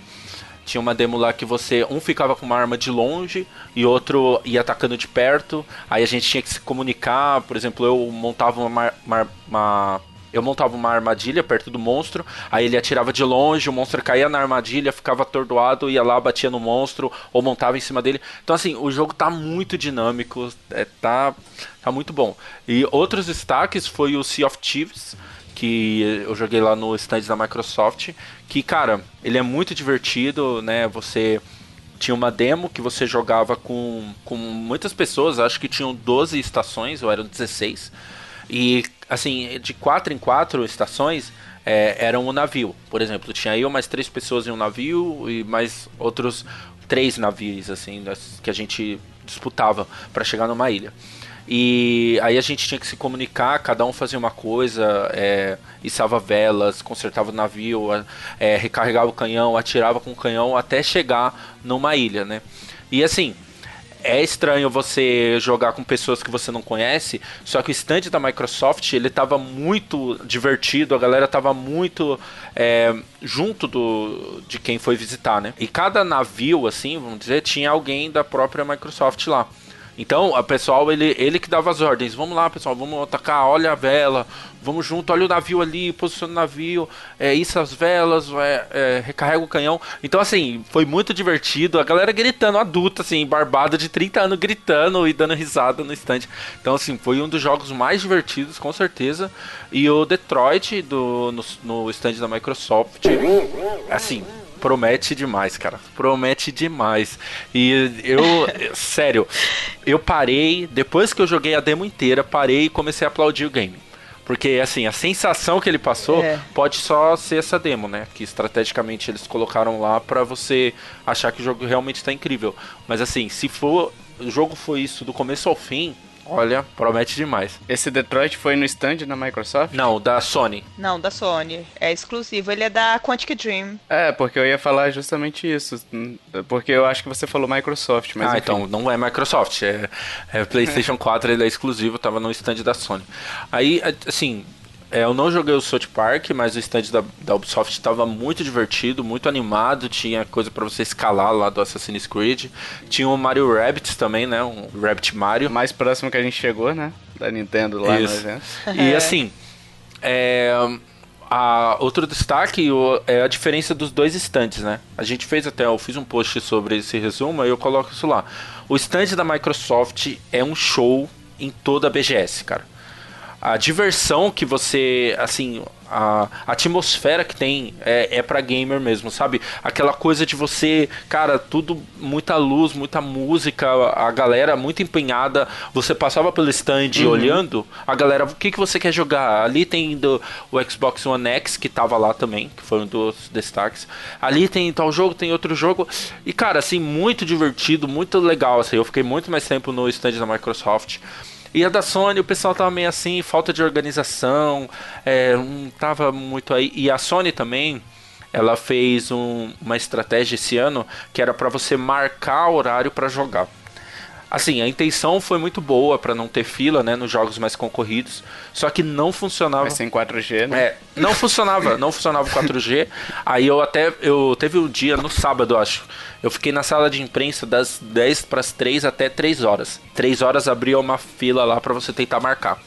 tinha uma demo lá que você um ficava com uma arma de longe e outro ia atacando de perto. Aí a gente tinha que se comunicar, por exemplo, eu montava uma, uma, uma eu montava uma armadilha perto do monstro, aí ele atirava de longe, o monstro caía na armadilha, ficava atordoado, ia lá, batia no monstro, ou montava em cima dele. Então, assim, o jogo tá muito dinâmico, é, tá, tá muito bom. E outros destaques foi o Sea of Thieves, que eu joguei lá no stand da Microsoft, que, cara, ele é muito divertido, né? Você tinha uma demo que você jogava com, com muitas pessoas, acho que tinham 12 estações, ou eram 16. E, assim, de quatro em quatro estações é, eram um navio. Por exemplo, tinha eu mais três pessoas em um navio e mais outros três navios, assim, que a gente disputava para chegar numa ilha. E aí a gente tinha que se comunicar, cada um fazia uma coisa, é, içava velas, consertava o navio, é, recarregava o canhão, atirava com o canhão até chegar numa ilha, né? E assim, é estranho você jogar com pessoas que você não conhece, só que o stand da Microsoft ele estava muito divertido, a galera estava muito é, junto do, de quem foi visitar, né? E cada navio, assim, vamos dizer, tinha alguém da própria Microsoft lá. Então, a pessoal, ele, ele que dava as ordens. Vamos lá, pessoal, vamos atacar, olha a vela, vamos junto, olha o navio ali, posiciona o navio, é, isso as velas, é, é, recarrega o canhão. Então, assim, foi muito divertido. A galera gritando, adulta, assim, barbada de 30 anos, gritando e dando risada no stand. Então, assim, foi um dos jogos mais divertidos, com certeza. E o Detroit, do, no, no stand da Microsoft, assim, promete demais, cara. Promete demais. E eu, sério, eu parei, depois que eu joguei a demo inteira, parei e comecei a aplaudir o game. Porque, assim, a sensação que ele passou é. pode só ser essa demo, né? Que estrategicamente eles colocaram lá para você achar que o jogo realmente tá incrível. Mas, assim, se for. O jogo foi isso do começo ao fim, Olha, promete demais. Esse Detroit foi no stand da Microsoft? Não, da Sony. Não, da Sony. É exclusivo. Ele é da Quantic Dream. É, porque eu ia falar justamente isso. Porque eu acho que você falou Microsoft, mas. Ah, enfim. então não é Microsoft. É, é PlayStation 4, ele é exclusivo, tava no stand da Sony. Aí, assim, é, eu não joguei o South Park, mas o stand da, da Ubisoft estava muito divertido, muito animado. Tinha coisa para você escalar lá do Assassin's Creed. Tinha o Mario Rabbids também, né? Um Rabbit Mario. Mais próximo que a gente chegou, né? Da Nintendo lá Isso. no evento. E assim, é, a, outro destaque o, é a diferença dos dois stands, né? A gente fez até, eu fiz um post sobre esse resumo e eu coloco isso lá. O stand da Microsoft é um show em toda a BGS, cara a diversão que você, assim, a atmosfera que tem é, é para gamer mesmo, sabe? Aquela coisa de você, cara, tudo muita luz, muita música, a galera muito empenhada. Você passava pelo stand uhum. olhando, a galera, o que, que você quer jogar? Ali tem do, o Xbox One X que tava lá também, que foi um dos destaques. Ali tem tal jogo, tem outro jogo. E cara, assim, muito divertido, muito legal, assim. Eu fiquei muito mais tempo no stand da Microsoft. E a da Sony, o pessoal tava meio assim, falta de organização, é, não tava muito aí. E a Sony também, ela fez um, uma estratégia esse ano que era para você marcar horário para jogar. Assim, a intenção foi muito boa para não ter fila, né, nos jogos mais concorridos, só que não funcionava. Mas sem 4G, né? É, não funcionava, não funcionava o 4G. Aí eu até eu teve um dia no sábado, acho. Eu fiquei na sala de imprensa das 10 para as 3 até 3 horas. 3 horas abria uma fila lá para você tentar marcar.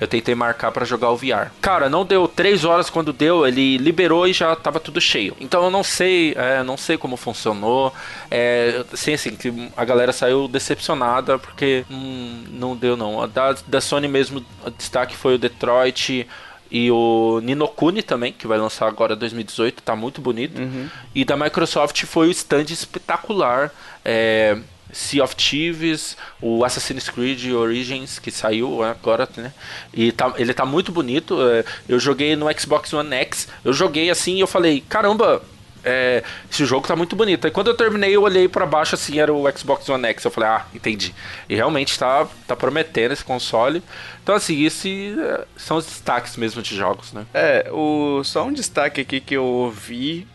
Eu tentei marcar para jogar o VR. Cara, não deu 3 horas quando deu, ele liberou e já tava tudo cheio. Então eu não sei, é, não sei como funcionou. É, assim, assim, que a galera saiu decepcionada porque hum, não deu não. Da, da Sony mesmo, o destaque foi o Detroit, e o Ninokuni também, que vai lançar agora 2018, tá muito bonito. Uhum. E da Microsoft foi o stand espetacular. É, Sea of Thieves, o Assassin's Creed Origins, que saiu agora, né? E tá, ele tá muito bonito. É, eu joguei no Xbox One X, eu joguei assim e eu falei, caramba, é, esse jogo tá muito bonito. E quando eu terminei, eu olhei para baixo assim, era o Xbox One X. Eu falei, ah, entendi. E realmente tá, tá prometendo esse console. Então, assim, esses é, são os destaques mesmo de jogos, né? É, o, só um destaque aqui que eu ouvi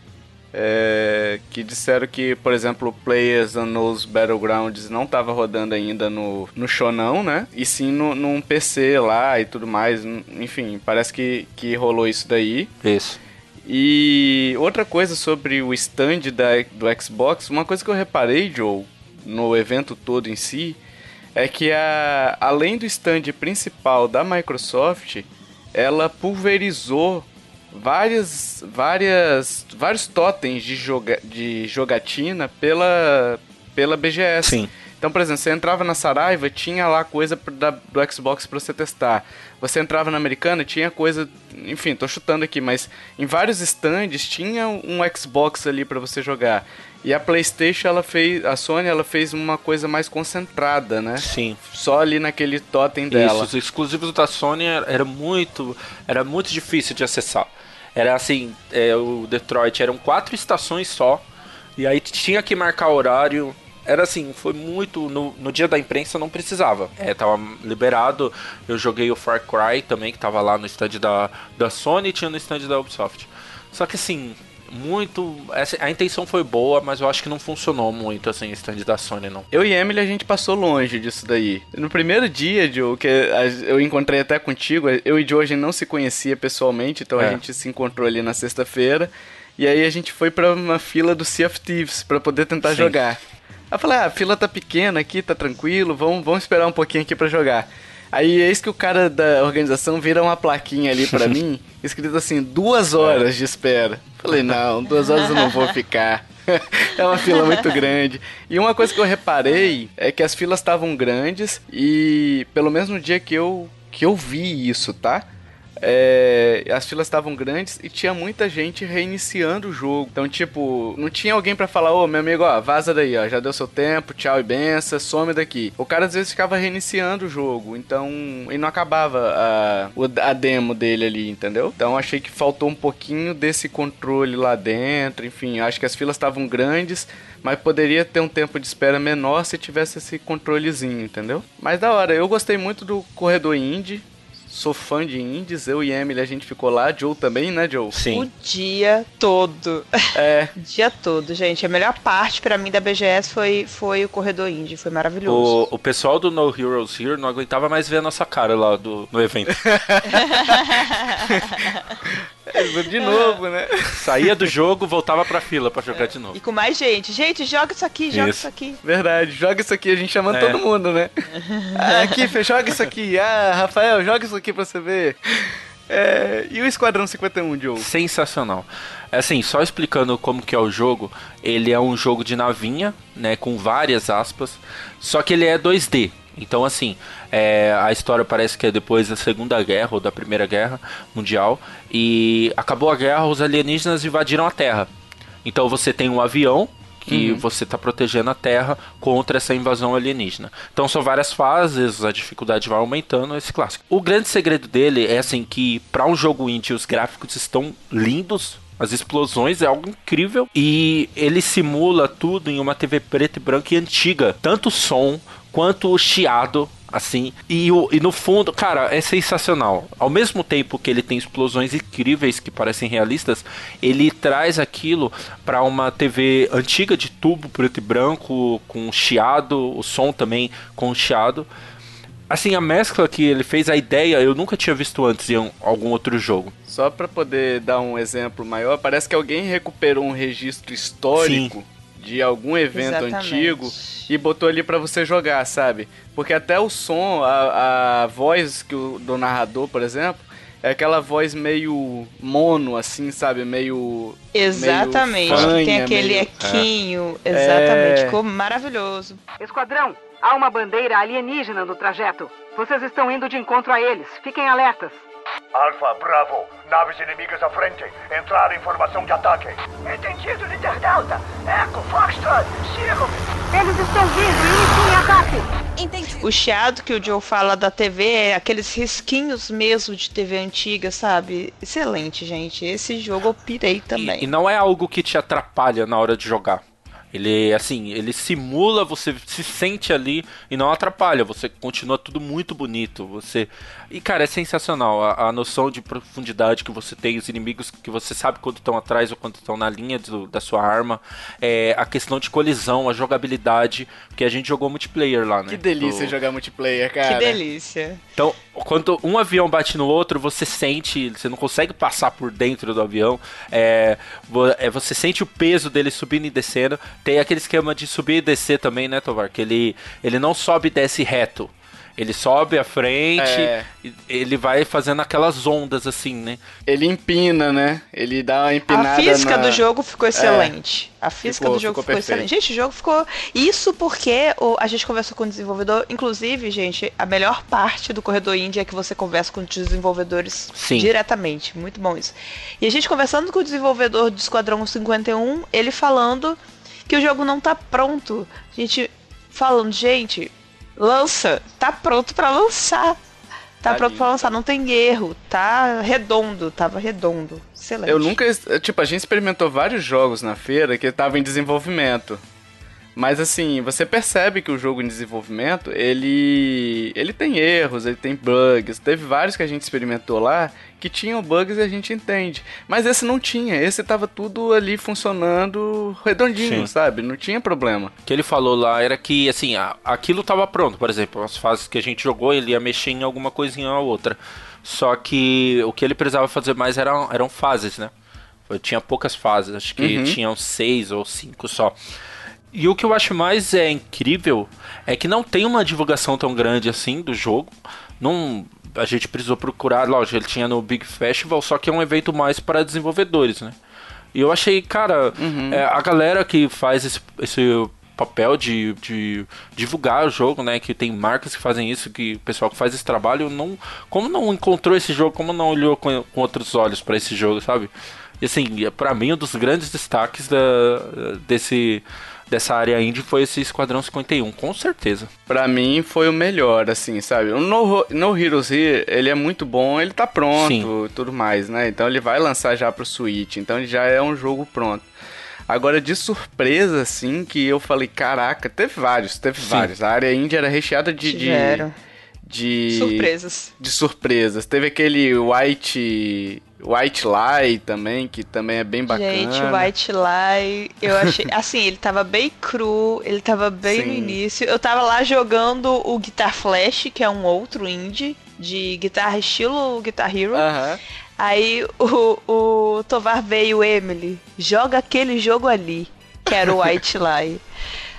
é, que disseram que, por exemplo, Players Unknowns Battlegrounds não estava rodando ainda no, no Shonão, né? E sim no, num PC lá e tudo mais. Enfim, parece que, que rolou isso daí. Isso. E outra coisa sobre o stand da, do Xbox, uma coisa que eu reparei, Joe, no evento todo em si, é que a, além do stand principal da Microsoft, ela pulverizou várias, várias, vários totens de, joga, de jogatina pela, pela BGS. Sim. Então, por exemplo, você entrava na Saraiva, tinha lá coisa da, do Xbox para você testar. Você entrava na Americana, tinha coisa, enfim, tô chutando aqui, mas em vários stands tinha um Xbox ali para você jogar. E a PlayStation, ela fez, a Sony, ela fez uma coisa mais concentrada, né? Sim. Só ali naquele totem dela. Isso, os exclusivos da Sony era muito, era muito difícil de acessar. Era assim, é, o Detroit eram quatro estações só. E aí tinha que marcar horário. era assim, foi muito. No, no dia da imprensa não precisava. É, tava liberado. Eu joguei o Far Cry também, que tava lá no stand da, da Sony e tinha no stand da Ubisoft. Só que assim, muito. A intenção foi boa, mas eu acho que não funcionou muito assim o stand da Sony, não. Eu e Emily a gente passou longe disso daí. No primeiro dia, Joe, que eu encontrei até contigo, eu e Joe a gente não se conhecia pessoalmente, então é. a gente se encontrou ali na sexta-feira. E aí a gente foi para uma fila do Sea of Thieves para poder tentar Sim. jogar. Aí eu falei, ah, a fila tá pequena aqui, tá tranquilo, vamos, vamos esperar um pouquinho aqui para jogar. Aí eis que o cara da organização vira uma plaquinha ali para mim, escrito assim, duas horas de espera. Falei, não, duas horas eu não vou ficar. é uma fila muito grande. E uma coisa que eu reparei é que as filas estavam grandes e pelo menos no dia que eu que eu vi isso, tá? É, as filas estavam grandes e tinha muita gente reiniciando o jogo. Então, tipo, não tinha alguém para falar, ô, meu amigo, ó, vaza daí, ó, já deu seu tempo, tchau e benção, some daqui. O cara às vezes ficava reiniciando o jogo, então, e não acabava a, a demo dele ali, entendeu? Então, achei que faltou um pouquinho desse controle lá dentro, enfim, acho que as filas estavam grandes, mas poderia ter um tempo de espera menor se tivesse esse controlezinho, entendeu? Mas da hora, eu gostei muito do corredor indie, sou fã de indies, eu e Emily a gente ficou lá, Joe também, né, Joe? Sim. O dia todo. É. o dia todo, gente. A melhor parte para mim da BGS foi, foi o corredor indie, foi maravilhoso. O, o pessoal do No Heroes Here não aguentava mais ver a nossa cara lá do, no evento. de novo, né? Saía do jogo, voltava pra fila pra jogar de novo. E com mais gente. Gente, joga isso aqui, joga isso, isso aqui. Verdade, joga isso aqui, a gente chamando é. todo mundo, né? ah, aqui, joga isso aqui. Ah, Rafael, joga isso aqui pra você ver. É, e o Esquadrão 51, Joe? Sensacional. É assim, só explicando como que é o jogo, ele é um jogo de navinha, né, com várias aspas, só que ele é 2D. Então, assim, é, a história parece que é depois da Segunda Guerra ou da Primeira Guerra Mundial. E acabou a guerra, os alienígenas invadiram a Terra. Então você tem um avião que uhum. você está protegendo a Terra contra essa invasão alienígena. Então são várias fases, a dificuldade vai aumentando, esse clássico. O grande segredo dele é assim que para um jogo indie os gráficos estão lindos, as explosões é algo incrível e ele simula tudo em uma TV preta e branca e antiga, tanto o som quanto o chiado assim. E, o, e no fundo, cara, é sensacional. Ao mesmo tempo que ele tem explosões incríveis que parecem realistas, ele traz aquilo para uma TV antiga de tubo preto e branco, com chiado, o som também com chiado. Assim, a mescla que ele fez, a ideia, eu nunca tinha visto antes em algum outro jogo. Só para poder dar um exemplo maior, parece que alguém recuperou um registro histórico Sim de algum evento Exatamente. antigo e botou ali para você jogar, sabe? Porque até o som, a, a voz que o, do narrador, por exemplo, é aquela voz meio mono, assim, sabe? Meio. Exatamente, meio fanha, tem aquele meio... equinho. É. Exatamente, é... ficou maravilhoso. Esquadrão, há uma bandeira alienígena no trajeto. Vocês estão indo de encontro a eles. Fiquem alertas. Alfa, Bravo, naves inimigas à frente. Entrar em formação de ataque. Entendido, líder Delta. Eco, Foxtrot, sigam. Eles estão vindo, iniciem ataque. Entendi. O chiado que o Joe fala da TV é aqueles risquinhos mesmo de TV antiga, sabe? Excelente, gente. Esse jogo eu pirei também. E, e não é algo que te atrapalha na hora de jogar. Ele, assim, ele simula, você se sente ali e não atrapalha, você continua tudo muito bonito, você... E, cara, é sensacional a, a noção de profundidade que você tem, os inimigos que você sabe quando estão atrás ou quando estão na linha do, da sua arma, é, a questão de colisão, a jogabilidade, porque a gente jogou multiplayer lá, né? Que delícia do... jogar multiplayer, cara. Que delícia. Então, quando um avião bate no outro, você sente, você não consegue passar por dentro do avião, é, é você sente o peso dele subindo e descendo, tem aquele esquema de subir e descer também, né, Tovar? Que ele, ele não sobe e desce reto. Ele sobe à frente, é. ele vai fazendo aquelas ondas assim, né? Ele empina, né? Ele dá uma empinada. A física na... do jogo ficou excelente. É. A física ficou, do jogo ficou, ficou excelente. Gente, o jogo ficou. Isso porque o... a gente conversou com o desenvolvedor. Inclusive, gente, a melhor parte do corredor indie é que você conversa com os desenvolvedores Sim. diretamente. Muito bom isso. E a gente conversando com o desenvolvedor do Esquadrão 51, ele falando que o jogo não tá pronto. A gente falando, gente, lança, tá pronto para lançar. Tá, tá pronto pra lançar, não tem erro, tá redondo, tava redondo. Excelente. Eu nunca. Tipo, a gente experimentou vários jogos na feira que estavam em desenvolvimento. Mas assim, você percebe que o jogo em desenvolvimento, ele ele tem erros, ele tem bugs. Teve vários que a gente experimentou lá que tinham bugs e a gente entende. Mas esse não tinha, esse tava tudo ali funcionando redondinho, Sim. sabe? Não tinha problema. O que ele falou lá era que, assim, aquilo tava pronto, por exemplo, as fases que a gente jogou, ele ia mexer em alguma coisinha ou outra. Só que o que ele precisava fazer mais eram, eram fases, né? Eu tinha poucas fases, acho que uhum. tinham seis ou cinco só. E o que eu acho mais é incrível é que não tem uma divulgação tão grande assim do jogo. Não, a gente precisou procurar, lógico, ele tinha no Big Festival, só que é um evento mais para desenvolvedores, né? E eu achei, cara, uhum. é, a galera que faz esse, esse papel de, de, divulgar o jogo, né? Que tem marcas que fazem isso, que o pessoal que faz esse trabalho não. Como não encontrou esse jogo, como não olhou com, com outros olhos para esse jogo, sabe? E assim, para mim, um dos grandes destaques da, desse dessa área indie foi esse Esquadrão 51, com certeza. Para mim foi o melhor, assim, sabe? O No, no Heroes Here, ele é muito bom, ele tá pronto e tudo mais, né? Então ele vai lançar já pro Switch, então ele já é um jogo pronto. Agora, de surpresa, assim, que eu falei, caraca, teve vários, teve Sim. vários. A área indie era recheada de... Tiveram. De, de... Surpresas. De surpresas. Teve aquele White White Lie também, que também é bem bacana. Gente, White Lie, eu achei. assim, ele tava bem cru, ele tava bem Sim. no início. Eu tava lá jogando o Guitar Flash, que é um outro indie, de guitarra estilo Guitar Hero. Aham. Aí o, o Tovar veio, Emily, joga aquele jogo ali, que era o White Lie.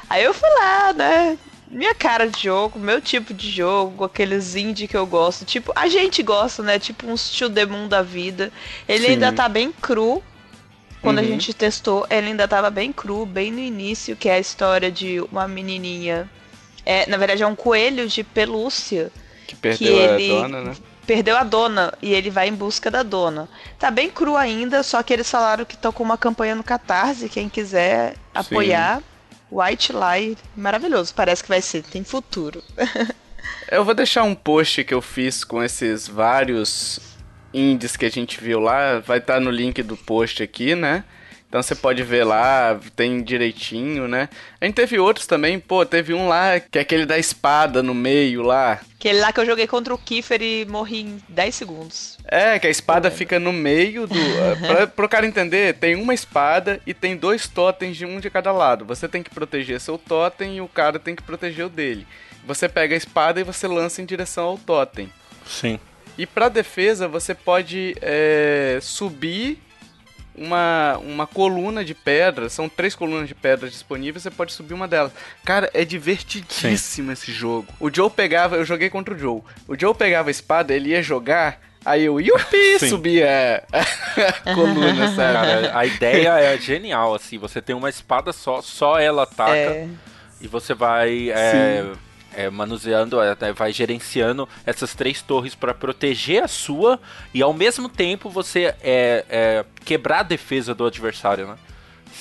Aí eu fui lá, né? Minha cara de jogo, meu tipo de jogo, aqueles indie que eu gosto. Tipo, a gente gosta, né? Tipo um To The Moon da vida. Ele Sim. ainda tá bem cru. Quando uhum. a gente testou, ele ainda tava bem cru, bem no início, que é a história de uma menininha. É, na verdade, é um coelho de pelúcia. Que perdeu que ele... a dona, né? Perdeu a dona e ele vai em busca da dona. Tá bem cru ainda, só que eles falaram que estão com uma campanha no Catarse, quem quiser apoiar. Sim White Lie, maravilhoso. Parece que vai ser, tem futuro. eu vou deixar um post que eu fiz com esses vários indies que a gente viu lá. Vai estar tá no link do post aqui, né? Então você pode ver lá, tem direitinho, né? A gente teve outros também, pô, teve um lá que é aquele da espada no meio lá. Aquele lá que eu joguei contra o Kiefer e morri em 10 segundos. É, que a espada fica no meio do. pra, pro cara entender, tem uma espada e tem dois totens de um de cada lado. Você tem que proteger seu totem e o cara tem que proteger o dele. Você pega a espada e você lança em direção ao totem. Sim. E pra defesa, você pode é, subir uma, uma coluna de pedra, são três colunas de pedra disponíveis, você pode subir uma delas. Cara, é divertidíssimo Sim. esse jogo. O Joe pegava, eu joguei contra o Joe. O Joe pegava a espada, ele ia jogar, aí eu, yupi, subia a coluna, sabe? Cara, a ideia é genial, assim, você tem uma espada só, só ela ataca. É. E você vai é, é, manuseando, é, vai gerenciando essas três torres para proteger a sua e ao mesmo tempo você é, é, quebrar a defesa do adversário, né?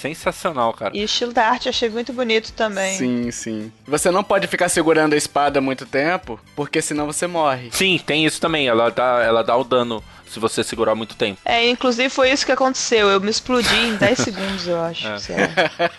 Sensacional, cara. E o estilo da arte achei muito bonito também. Sim, sim. Você não pode ficar segurando a espada muito tempo, porque senão você morre. Sim, tem isso também. Ela dá, ela dá o dano se você segurar muito tempo. É, inclusive foi isso que aconteceu. Eu me explodi em 10 segundos, eu acho. É.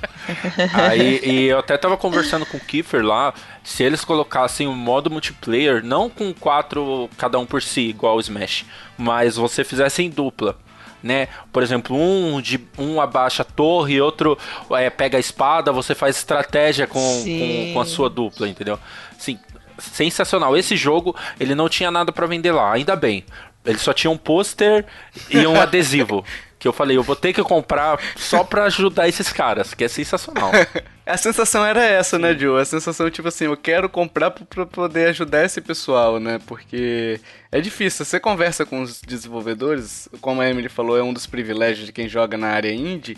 Aí, e eu até tava conversando com o Kiefer lá, se eles colocassem um modo multiplayer, não com quatro cada um por si, igual o Smash, mas você fizesse em dupla. Né? Por exemplo, um de um abaixa a torre, outro é, pega a espada, você faz estratégia com, com, com, a sua dupla, entendeu? Sim, sensacional. Esse jogo ele não tinha nada para vender lá, ainda bem. Ele só tinha um pôster e um adesivo. que eu falei, eu vou ter que comprar só pra ajudar esses caras, que é sensacional. A sensação era essa, né, Joe? A sensação, tipo assim, eu quero comprar pra poder ajudar esse pessoal, né? Porque é difícil. Você conversa com os desenvolvedores, como a Emily falou, é um dos privilégios de quem joga na área indie.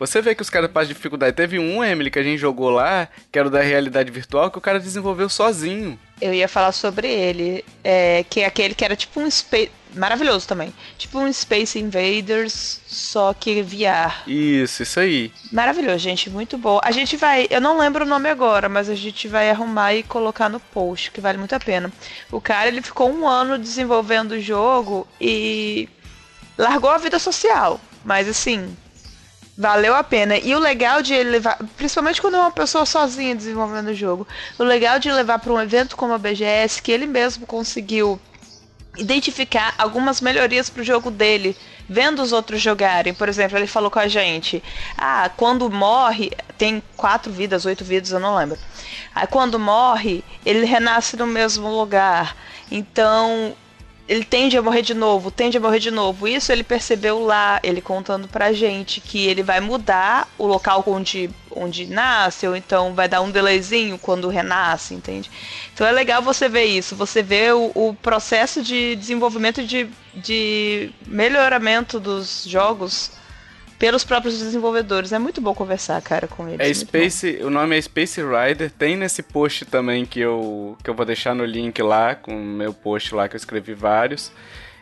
Você vê que os caras passam dificuldade. Teve um, Emily, que a gente jogou lá, que era o da realidade virtual, que o cara desenvolveu sozinho. Eu ia falar sobre ele, é, que é aquele que era tipo um space maravilhoso também. Tipo um Space Invaders, só que VR. Isso, isso aí. Maravilhoso, gente, muito bom. A gente vai, eu não lembro o nome agora, mas a gente vai arrumar e colocar no post, que vale muito a pena. O cara, ele ficou um ano desenvolvendo o jogo e largou a vida social, mas assim, Valeu a pena. E o legal de ele levar, principalmente quando é uma pessoa sozinha desenvolvendo o jogo, o legal de levar para um evento como a BGS, que ele mesmo conseguiu identificar algumas melhorias para o jogo dele, vendo os outros jogarem. Por exemplo, ele falou com a gente: ah, quando morre, tem quatro vidas, oito vidas, eu não lembro. Aí quando morre, ele renasce no mesmo lugar. Então ele tende a morrer de novo, tende a morrer de novo. Isso ele percebeu lá, ele contando pra gente que ele vai mudar o local onde, onde nasce, ou então vai dar um delayzinho quando renasce, entende? Então é legal você ver isso, você vê o, o processo de desenvolvimento de, de melhoramento dos jogos pelos próprios desenvolvedores. É muito bom conversar, cara, com eles. É Space, o nome é Space Rider. Tem nesse post também que eu, que eu vou deixar no link lá, com o meu post lá que eu escrevi vários.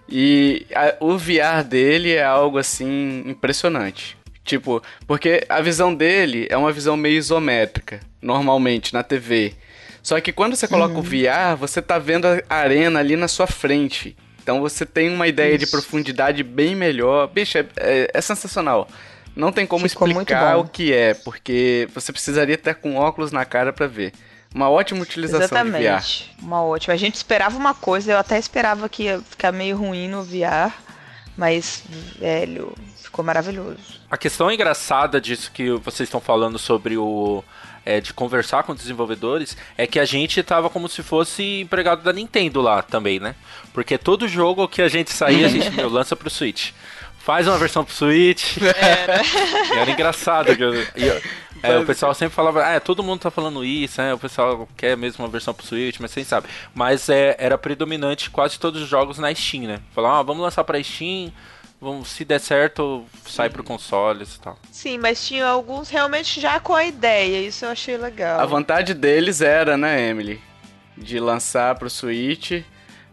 E a, o VR dele é algo assim impressionante. Tipo, porque a visão dele é uma visão meio isométrica, normalmente, na TV. Só que quando você coloca uhum. o VR, você tá vendo a arena ali na sua frente. Então você tem uma ideia Isso. de profundidade bem melhor. Bicho, é, é, é sensacional. Não tem como Ficou explicar o que é, porque você precisaria estar com óculos na cara para ver. Uma ótima utilização Exatamente. de VR. Uma ótima. A gente esperava uma coisa, eu até esperava que ia ficar meio ruim no VR, mas, velho, ficou maravilhoso. A questão engraçada disso que vocês estão falando sobre o é, de conversar com desenvolvedores é que a gente tava como se fosse empregado da Nintendo lá também, né? Porque todo jogo que a gente saía, a gente meu, lança pro Switch. Faz uma versão pro Switch. Era, era engraçado. Que eu, eu, é, o pessoal sempre falava, ah, todo mundo tá falando isso, né? O pessoal quer mesmo uma versão pro Switch, mas sem sabe. Mas é, era predominante quase todos os jogos na Steam, né? Falavam, ah, vamos lançar pra Steam, vamos, se der certo, sai pro consoles e tal. Sim, mas tinha alguns realmente já com a ideia, isso eu achei legal. A vontade deles era, né, Emily? De lançar pro Switch.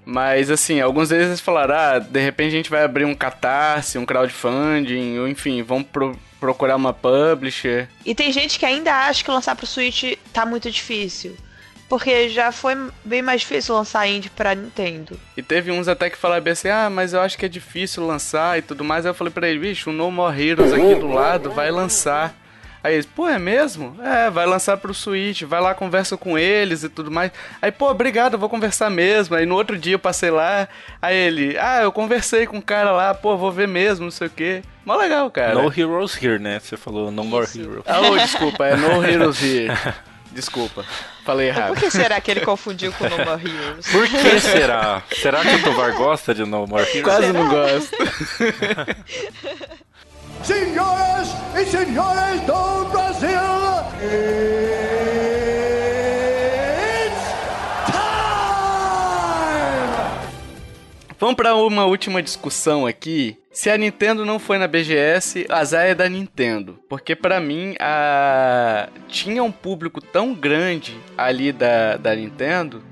Mas assim, alguns deles eles falaram, ah, de repente a gente vai abrir um catarse, um crowdfunding, ou enfim, vamos pro procurar uma publisher. E tem gente que ainda acha que lançar pro Switch tá muito difícil. Porque já foi bem mais difícil lançar indie pra Nintendo. E teve uns até que falaram assim, ah, mas eu acho que é difícil lançar e tudo mais. Aí eu falei pra ele, bicho, o No More Heroes aqui do lado vai lançar. Aí eles, pô, é mesmo? É, vai lançar pro Switch, vai lá, conversa com eles e tudo mais. Aí, pô, obrigado, eu vou conversar mesmo. Aí no outro dia eu passei lá, aí ele, ah, eu conversei com o cara lá, pô, vou ver mesmo, não sei o quê. Mó legal, cara. No Heroes Here, né? Você falou No More Heroes. Ah, oh, desculpa, é No Heroes Here. Desculpa, falei errado. Por que será que ele confundiu com No More Heroes? Por que será? Será que o Tovar gosta de No More Heroes? Quase não gosto. Senhoras e senhores do Vamos para uma última discussão aqui. Se a Nintendo não foi na BGS, azar é da Nintendo. Porque para mim, a... tinha um público tão grande ali da, da Nintendo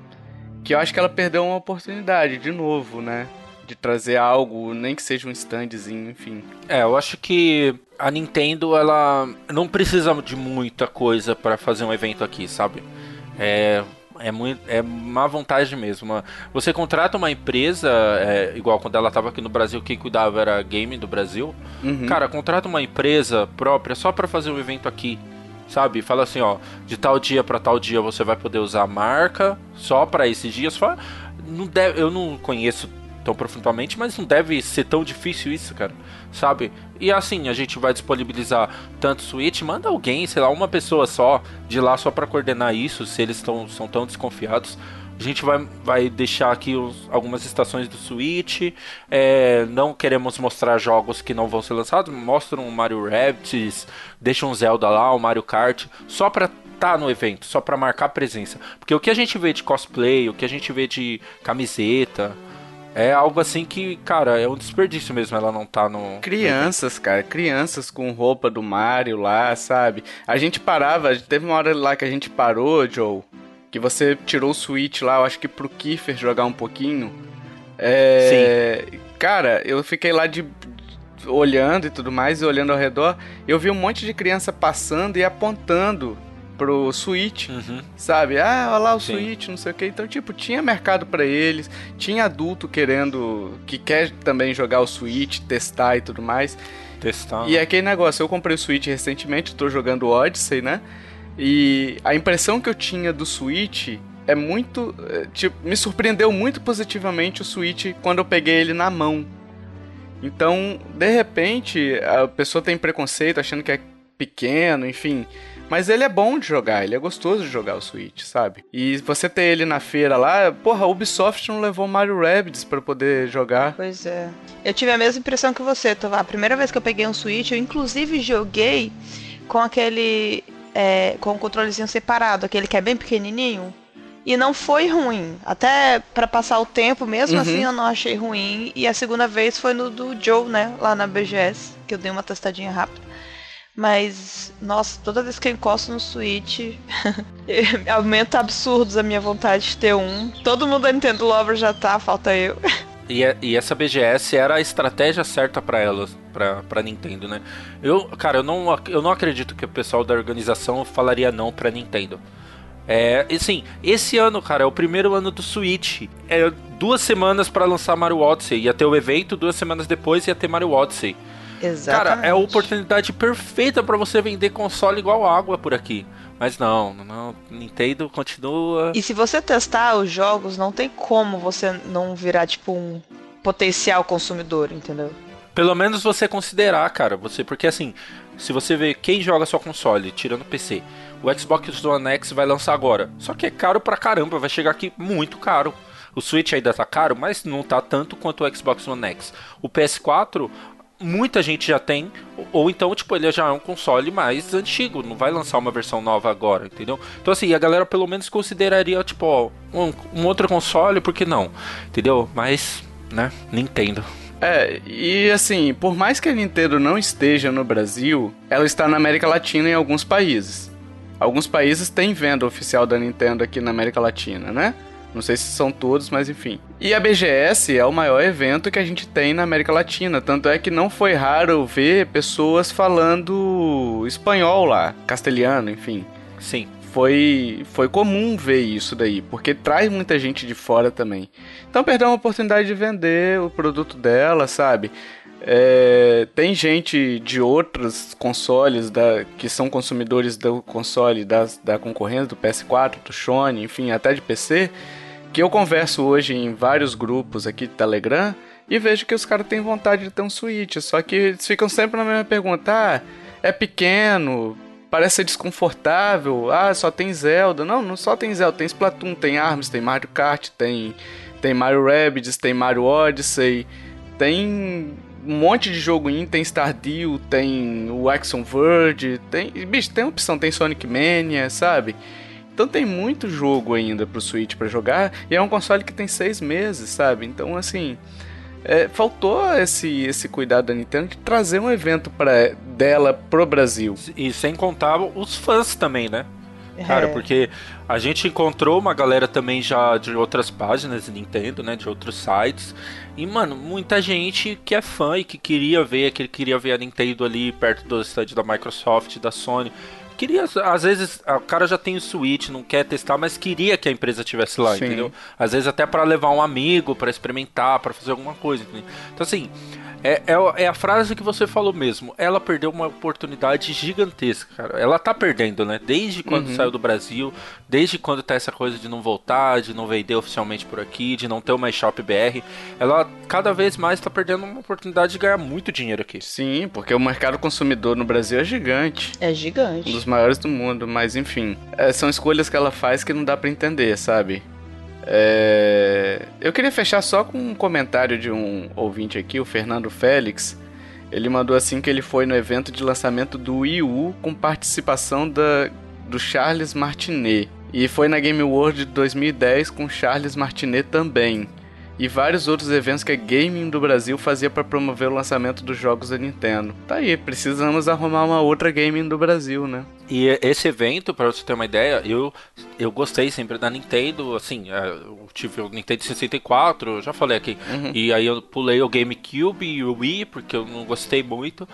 que eu acho que ela perdeu uma oportunidade de novo, né? De trazer algo, nem que seja um standzinho, enfim. É, eu acho que a Nintendo, ela não precisa de muita coisa para fazer um evento aqui, sabe? É, é muito é má vontade mesmo. Você contrata uma empresa, é, igual quando ela estava aqui no Brasil, quem cuidava era a Game do Brasil. Uhum. Cara, contrata uma empresa própria só para fazer um evento aqui. Sabe? Fala assim, ó, de tal dia para tal dia você vai poder usar a marca só para esses dias. Não deve, eu não conheço tão profundamente, mas não deve ser tão difícil isso, cara. Sabe? E assim, a gente vai disponibilizar tanto Switch, manda alguém, sei lá, uma pessoa só de lá só para coordenar isso, se eles tão, são tão desconfiados. A gente vai, vai deixar aqui os, algumas estações do Switch. É, não queremos mostrar jogos que não vão ser lançados. Mostra um Mario Rabbids, deixa um Zelda lá, um Mario Kart, só pra tá no evento, só pra marcar presença. Porque o que a gente vê de cosplay, o que a gente vê de camiseta, é algo assim que, cara, é um desperdício mesmo ela não tá no. Crianças, cara, crianças com roupa do Mario lá, sabe? A gente parava, teve uma hora lá que a gente parou, Joe, que você tirou o Switch lá, eu acho que pro Kiefer jogar um pouquinho. É. Sim. Cara, eu fiquei lá de, olhando e tudo mais, e olhando ao redor, eu vi um monte de criança passando e apontando pro Switch, uhum. sabe? Ah, olha lá o Sim. Switch, não sei o que. Então, tipo, tinha mercado para eles, tinha adulto querendo, que quer também jogar o Switch, testar e tudo mais. Testar. E é aquele negócio, eu comprei o Switch recentemente, tô jogando o Odyssey, né? E a impressão que eu tinha do Switch é muito. é, Tipo, me surpreendeu muito positivamente o Switch quando eu peguei ele na mão. Então, de repente, a pessoa tem preconceito achando que é pequeno, enfim. Mas ele é bom de jogar, ele é gostoso de jogar o Switch, sabe? E você ter ele na feira lá, porra, a Ubisoft não levou Mario Rabbids pra poder jogar. Pois é. Eu tive a mesma impressão que você, Tovar. A primeira vez que eu peguei um Switch, eu inclusive joguei com aquele. é, com o controlezinho separado, aquele que é bem pequenininho. E não foi ruim. Até pra passar o tempo, mesmo Uhum. assim, eu não achei ruim. E a segunda vez foi no do Joe, né? Lá na BGS, que eu dei uma testadinha rápida. Mas, nossa, toda vez que eu encosto no Switch, aumenta absurdos a minha vontade de ter um. Todo mundo da Nintendo Lover já tá, falta eu. E, é- e essa BGS era a estratégia certa pra elas, pra, pra Nintendo, né? Eu, cara, eu não, eu não acredito que o pessoal da organização falaria não pra Nintendo. É, e sim, esse ano, cara, é o primeiro ano do Switch. É duas semanas pra lançar Mario Odyssey. Ia ter o evento, duas semanas depois ia ter Mario Odyssey. Exatamente. Cara, é a oportunidade perfeita pra você vender console igual água por aqui. Mas não, não, Nintendo continua. E se você testar os jogos, não tem como você não virar, tipo, um potencial consumidor, entendeu? Pelo menos você considerar, cara, você porque assim, se você vê quem joga só console, tirando o PC, o Xbox One X vai lançar agora. Só que é caro pra caramba, vai chegar aqui muito caro. O Switch ainda tá caro, mas não tá tanto quanto o Xbox One X. O PS4, muita gente já tem, ou- então, tipo, ele já é um console mais antigo, não vai lançar uma versão nova agora, entendeu? Então, assim, a galera pelo menos consideraria, tipo, ó, um, um outro console, por que não? Entendeu? Mas, né, Nintendo. É, e assim, por mais que a Nintendo não esteja no Brasil, ela está na América Latina em alguns países. Alguns países têm venda oficial da Nintendo aqui na América Latina, né? Não sei se são todos, mas enfim. E a BGS é o maior evento que a gente tem na América Latina. Tanto é que não foi raro ver pessoas falando espanhol lá, castelhano, enfim. Sim. Foi, foi comum ver isso daí, porque traz muita gente de fora também. Então perdeu uma oportunidade de vender o produto dela, sabe? É, tem gente de outros consoles da, que são consumidores do console das, da concorrência, do PS4, do Sony, enfim, até de PC, que eu converso hoje em vários grupos aqui de Telegram e vejo que os caras têm vontade de ter um Switch, só que eles ficam sempre na mesma pergunta: ah, é pequeno, parece ser desconfortável, ah, só tem Zelda. Não, não só tem Zelda, tem Splatoon, tem ARMS, tem Mario Kart, tem, tem Mario Rabbids, tem Mario Odyssey, tem um monte de jogo indie, tem Stardew, tem o Action Verge, tem, bicho, tem opção, tem Sonic Mania, sabe? Então tem muito jogo ainda pro Switch pra jogar e é um console que tem seis meses, sabe? Então assim, é, faltou esse, esse cuidado da Nintendo de trazer um evento pra, dela pro Brasil. E sem contar os fãs também, né? Cara, É. porque a gente encontrou uma galera também já de outras páginas de Nintendo, né? De outros sites. E, mano, muita gente que é fã e que queria ver, que queria ver a Nintendo ali perto do stand da Microsoft, da Sony. Queria, às vezes, o cara já tem o Switch, não quer testar, mas queria que a empresa tivesse lá, Sim. entendeu? Às vezes até pra levar um amigo, pra experimentar, pra fazer alguma coisa, entendeu? Então, assim, é, é, é a frase que você falou mesmo. Ela perdeu uma oportunidade gigantesca, cara. Ela tá perdendo, né? Desde quando Uhum. saiu do Brasil, desde quando tá essa coisa de não voltar, de não vender oficialmente por aqui, de não ter uma eShop BR. Ela cada vez mais tá perdendo uma oportunidade de ganhar muito dinheiro aqui. Sim, porque o mercado consumidor no Brasil é gigante. É Um gigante. dos maiores do mundo, mas enfim. é, são escolhas que ela faz que não dá pra entender, sabe? É, Eu queria fechar só com um comentário de um ouvinte aqui, o Fernando Félix. Ele mandou assim que ele foi no evento de lançamento do Wii U com participação da, do Charles Martinet. E foi na Game World de 2010 com Charles Martinet também. E vários outros eventos que a Gaming do Brasil fazia para promover o lançamento dos jogos da Nintendo. Tá aí, precisamos arrumar uma outra Gaming do Brasil, né? E esse evento, pra você ter uma ideia, eu, eu gostei sempre da Nintendo, assim, é, eu tive o Nintendo 64, eu já falei aqui, e aí eu pulei o GameCube e o Wii, porque eu não gostei muito,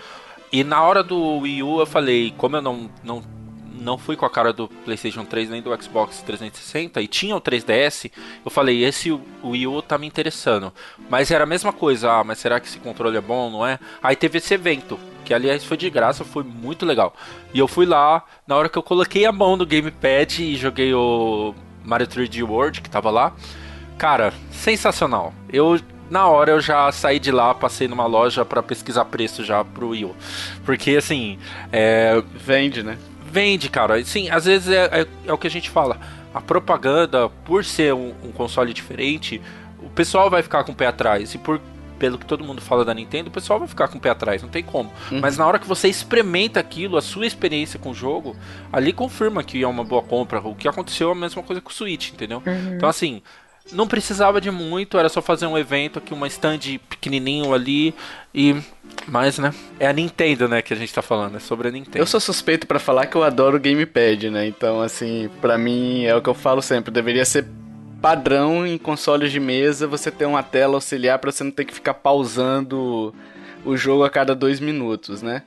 e na hora do Wii U eu falei, como eu não, não, não fui com a cara do PlayStation 3 nem do Xbox 360, e tinha o 3DS, eu falei, esse Wii U tá me interessando, mas era a mesma coisa, ah, mas será que esse controle é bom, não é? Aí teve esse evento, que aliás foi de graça, foi muito legal. E eu fui lá, na hora que eu coloquei a mão no gamepad e joguei o Mario 3D World, que tava lá, cara, sensacional. Eu na hora eu já saí de lá, passei numa loja para pesquisar preço já pro Wii U. Porque assim, é... vende, né? Vende, cara. Sim, às vezes é, é, é, o que a gente fala. A propaganda, por ser um, um console diferente, o pessoal vai ficar com o pé atrás. E por pelo que todo mundo fala da Nintendo, o pessoal vai ficar com o pé atrás, não tem como. Uhum. Mas na hora que você experimenta aquilo, a sua experiência com o jogo, ali confirma que é uma boa compra. O que aconteceu é a mesma coisa com o Switch, entendeu? Uhum. Então, assim, não precisava de muito, era só fazer um evento aqui, uma stand pequenininho ali e mas, né? É a Nintendo, né, que a gente tá falando, é sobre a Nintendo. Eu sou suspeito para falar que eu adoro gamepad, né? Então, assim, para mim é o que eu falo sempre, deveria ser padrão em consoles de mesa você ter uma tela auxiliar para você não ter que ficar pausando o jogo a cada dois minutos, né?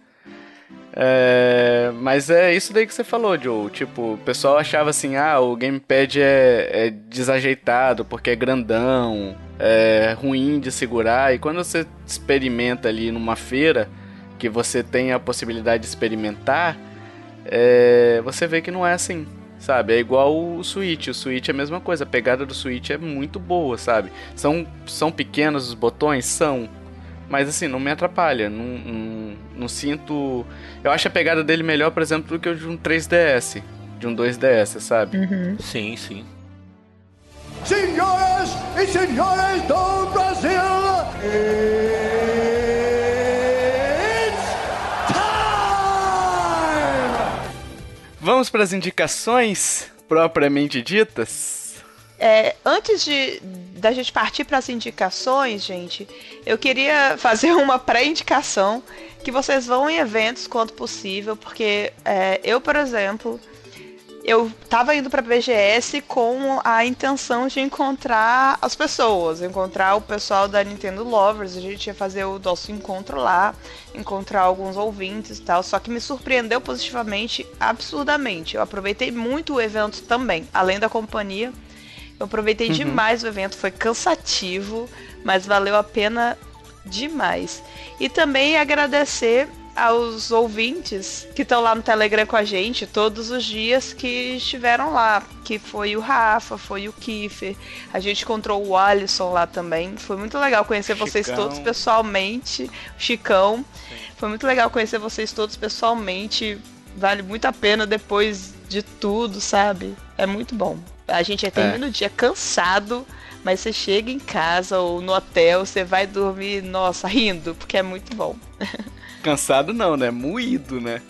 É, mas é isso daí que você falou, Joe. Tipo, o pessoal achava assim: ah, o gamepad é, é desajeitado porque é grandão, é ruim de segurar. E quando você experimenta ali numa feira, que você tem a possibilidade de experimentar, é, você vê que não é assim sabe? É igual o Switch. O Switch é a mesma coisa. A pegada do Switch é muito boa, sabe? São, são pequenos os botões? São. Mas assim, não me atrapalha. Não, não, não, sinto. Eu acho a pegada dele melhor, por exemplo, do que o de um 3DS. De um 2DS, sabe? Uhum. Sim, sim. Senhoras e senhores do Brasil! Vamos para as indicações propriamente ditas? É, antes de da gente partir para as indicações, gente, eu queria fazer uma pré-indicação que vocês vão em eventos quanto possível, porque é, eu, por exemplo, eu tava indo pra BGS com a intenção de encontrar as pessoas, encontrar o pessoal da Nintendo Lovers, a gente ia fazer o nosso encontro lá, encontrar alguns ouvintes e tal, só que me surpreendeu positivamente, absurdamente. Eu aproveitei muito o evento também, além da companhia. Eu aproveitei uhum. demais o evento, foi cansativo, mas valeu a pena demais. E também agradecer aos ouvintes que estão lá no Telegram com a gente todos os dias que estiveram lá. Que foi o Rafa, foi o Kiffer. A gente encontrou o Alisson lá também. Foi muito legal conhecer Chicão. vocês todos pessoalmente. O Chicão. Sim. Foi muito legal conhecer vocês todos pessoalmente. Vale muito a pena depois de tudo, sabe? É muito bom. A gente termina é. o dia cansado, mas você chega em casa ou no hotel, você vai dormir, nossa, rindo, porque é muito bom. Cansado não, né? Moído, né?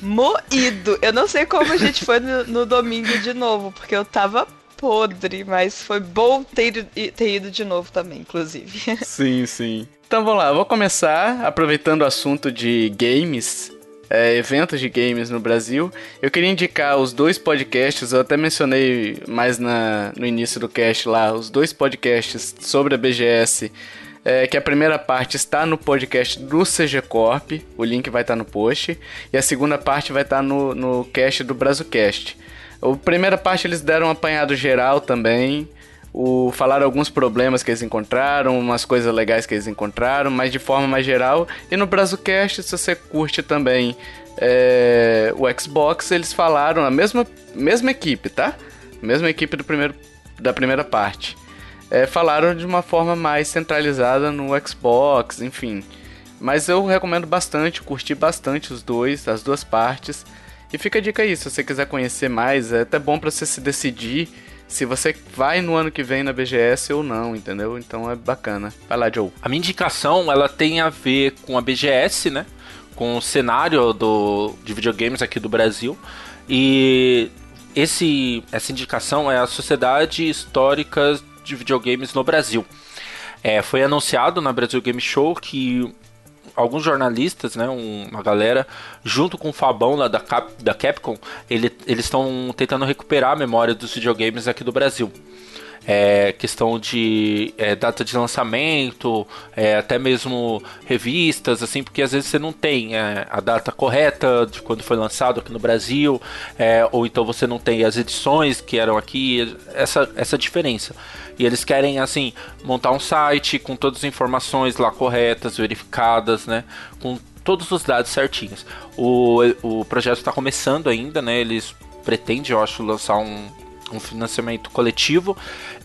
Moído. Eu não sei como a gente foi no, no domingo de novo, porque eu tava podre, mas foi bom ter, ter ido de novo também, inclusive. Sim, sim. Então vamos lá, vou começar aproveitando o assunto de games, é, eventos de games no Brasil. Eu queria indicar os dois podcasts, eu até mencionei mais na, no início do cast lá, os dois podcasts sobre a BGS é, que a primeira parte está no podcast do CG Corp, o link vai estar no post, e a segunda parte vai estar no, no cast do Brazucast. A primeira parte eles deram um apanhado geral também, o, falaram alguns problemas que eles encontraram, umas coisas legais que eles encontraram, mas de forma mais geral. E no Brazucast, se você curte também é, o Xbox, eles falaram a mesma, mesma equipe, tá? Mesma equipe do primeiro, da primeira parte é, falaram de uma forma mais centralizada no Xbox, enfim. Mas eu recomendo bastante, curti bastante os dois, as duas partes. E fica a dica aí, se você quiser conhecer mais, é até bom para você se decidir se você vai no ano que vem na BGS ou não, entendeu? Então é bacana. Vai lá, Joe. A minha indicação, ela tem a ver com a BGS, né? Com o cenário do, de videogames aqui do Brasil. E esse, essa indicação é a Sociedade Histórica de videogames no Brasil. É, foi anunciado na Brasil Game Show que alguns jornalistas, né, uma galera, junto com o Fabão lá da, Cap, da Capcom, ele, eles estão tentando recuperar a memória dos videogames aqui do Brasil é, questão de é, data de lançamento, é, até mesmo revistas, assim, porque às vezes você não tem é, a data correta de quando foi lançado aqui no Brasil, é, ou então você não tem as edições que eram aqui, essa, essa diferença. E eles querem, assim, montar um site com todas as informações lá corretas, verificadas, né? Com todos os dados certinhos. O, o projeto está começando ainda, né? Eles pretendem, eu acho, lançar um, um financiamento coletivo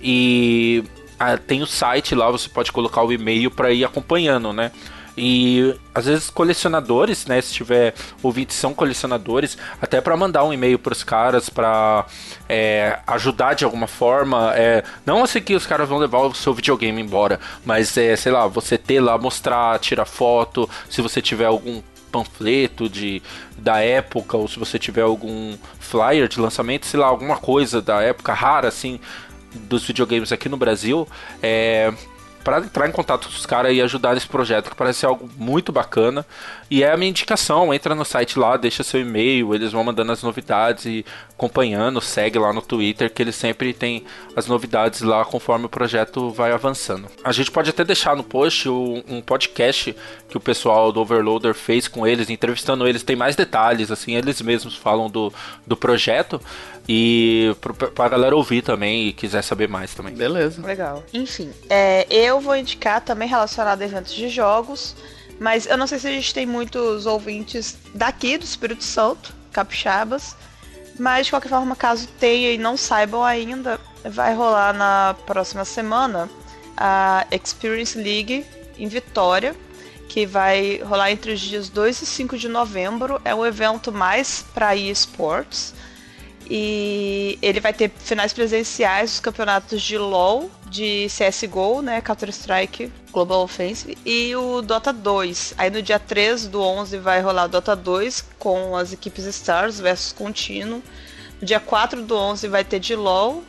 e ah, tem o site lá, você pode colocar o e-mail para ir acompanhando, né? E às vezes colecionadores, né, se tiver ouvintes são colecionadores, até para mandar um e-mail para os caras para é, ajudar de alguma forma, é, não assim que os caras vão levar o seu videogame embora, mas é, sei lá, você ter lá mostrar, tirar foto, se você tiver algum panfleto de da época ou se você tiver algum flyer de lançamento, sei lá, alguma coisa da época rara assim dos videogames aqui no Brasil, é para entrar em contato com os caras e ajudar nesse projeto, que parece algo muito bacana. E é a minha indicação, entra no site lá, deixa seu e-mail, eles vão mandando as novidades e acompanhando, segue lá no Twitter, que eles sempre tem as novidades lá conforme o projeto vai avançando. A gente pode até deixar no post um podcast que o pessoal do Overloader fez com eles, entrevistando eles, tem mais detalhes, assim, eles mesmos falam do, do projeto. E pra galera ouvir também e quiser saber mais também. Beleza. Legal. Enfim, é, eu vou indicar também relacionado a eventos de jogos, mas eu não sei se a gente tem muitos ouvintes daqui do Espírito Santo, capixabas, mas de qualquer forma, caso tenha e não saibam ainda, vai rolar na próxima semana a Experience League em Vitória, que vai rolar entre os dias 2 e 5 de novembro. É um evento mais para esportes. E ele vai ter finais presenciais dos campeonatos de LoL, de CSGO, né, Counter-Strike Global Offensive, e o Dota 2. Aí no dia 3 do 11 vai rolar o Dota 2 com as equipes Stars versus Contínuo. No dia 4 do 11 vai ter de LoL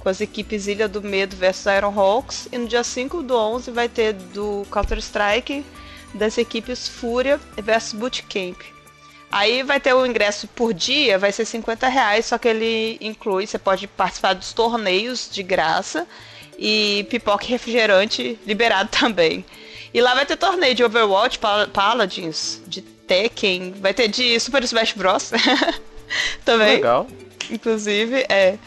com as equipes Ilha do Medo versus Ironhawks. E no dia 5 do 11 vai ter do Counter-Strike das equipes Fúria versus Bootcamp. Aí vai ter o ingresso por dia, vai ser 50 reais, só que ele inclui, você pode participar dos torneios de graça e pipoca e refrigerante liberado também. E lá vai ter torneio de Overwatch, Paladins, de Tekken, vai ter de Super Smash Bros. também. Legal. Inclusive, é.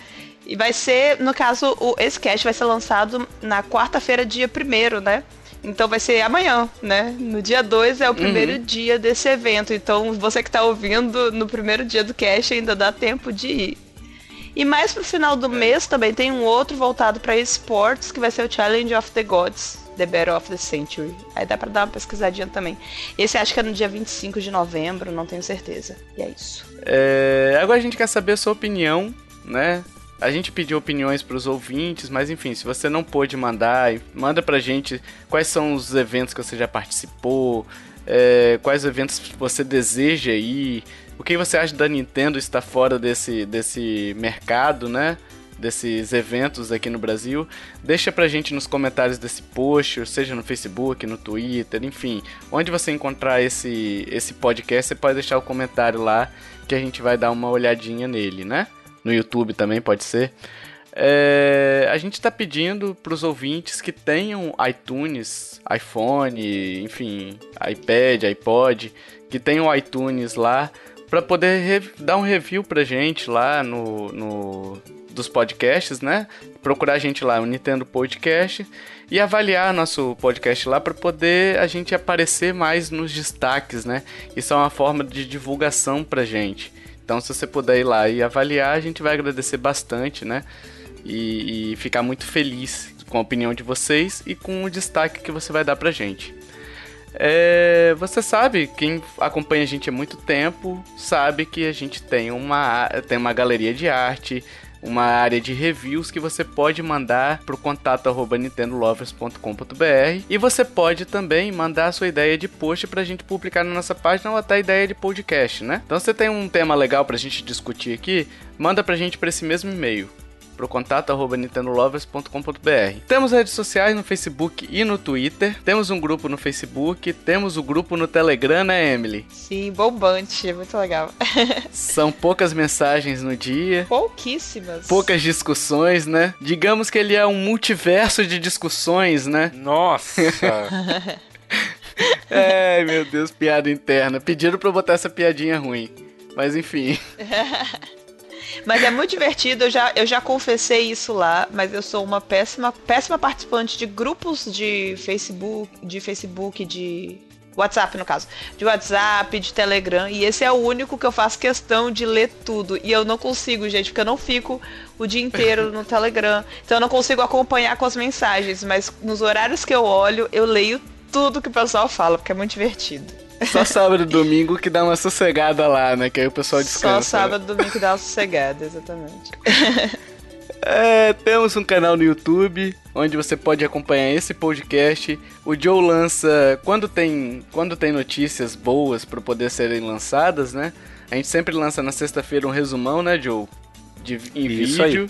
E vai ser, no caso, o, esse cast vai ser lançado na quarta-feira, dia 1 né? Então vai ser amanhã, né? No dia 2 é o primeiro uhum. dia desse evento. Então você que está ouvindo no primeiro dia do cast ainda dá tempo de ir. E mais pro final do mês também tem um outro voltado para esportes que vai ser o Challenge of the Gods. The Battle of the Century. Aí dá pra dar uma pesquisadinha também. Esse acho que é no dia 25 de novembro, não tenho certeza. E é isso. É, agora a gente quer saber a sua opinião, né? A gente pediu opiniões para os ouvintes, mas enfim, se você não pôde mandar, manda pra gente quais são os eventos que você já participou, é, quais eventos você deseja ir, o que você acha da Nintendo estar fora desse, desse mercado, né? Desses eventos aqui no Brasil. Deixa pra gente nos comentários desse post, seja no Facebook, no Twitter, enfim. Onde você encontrar esse, esse podcast, você pode deixar o comentário lá que a gente vai dar uma olhadinha nele, né? No YouTube também pode ser. É, a gente está pedindo para os ouvintes que tenham iTunes, iPhone, enfim, iPad, iPod, que tenham iTunes lá, para poder dar um review pra gente lá no, no dos podcasts, né? Procurar a gente lá, o Nintendo Podcast, e avaliar nosso podcast lá para poder a gente aparecer mais nos destaques, né? Isso é uma forma de divulgação pra gente. Então, se você puder ir lá e avaliar, a gente vai agradecer bastante, né? E, e ficar muito feliz com a opinião de vocês e com o destaque que você vai dar pra gente. É, você sabe, quem acompanha a gente há muito tempo, sabe que a gente tem uma, tem uma galeria de arte, uma área de reviews que você pode mandar para o contato nintendolovers.com.br e você pode também mandar a sua ideia de post para a gente publicar na nossa página ou até ideia de podcast, né? Então você tem um tema legal para a gente discutir aqui, manda para a gente para esse mesmo e-mail pro contato arroba nintendolovers.com.br. Temos redes sociais no Facebook e no Twitter. Temos um grupo no Facebook, temos o um grupo no Telegram, né, Emily? Sim, bombante, muito legal. São poucas mensagens no dia. Pouquíssimas. Poucas discussões, né? Digamos que ele é um multiverso de discussões, né? Nossa! Ai, meu Deus, piada interna. Pediram pra eu botar essa piadinha ruim. Mas enfim. Mas é muito divertido, eu já, eu já confessei isso lá, mas eu sou uma péssima, péssima participante de grupos de Facebook, de Facebook, de WhatsApp, no caso. De WhatsApp, de Telegram. E esse é o único que eu faço questão de ler tudo. E eu não consigo, gente, porque eu não fico o dia inteiro no Telegram. Então eu não consigo acompanhar com as mensagens. Mas nos horários que eu olho, eu leio tudo que o pessoal fala, porque é muito divertido. Só sábado e domingo que dá uma sossegada lá, né? Que aí o pessoal descansa. Só sábado e domingo que dá uma sossegada, exatamente. É, temos um canal no YouTube onde você pode acompanhar esse podcast. O Joe lança quando tem quando tem notícias boas para poder serem lançadas, né? A gente sempre lança na sexta-feira um resumão, né, Joe, de em Isso vídeo.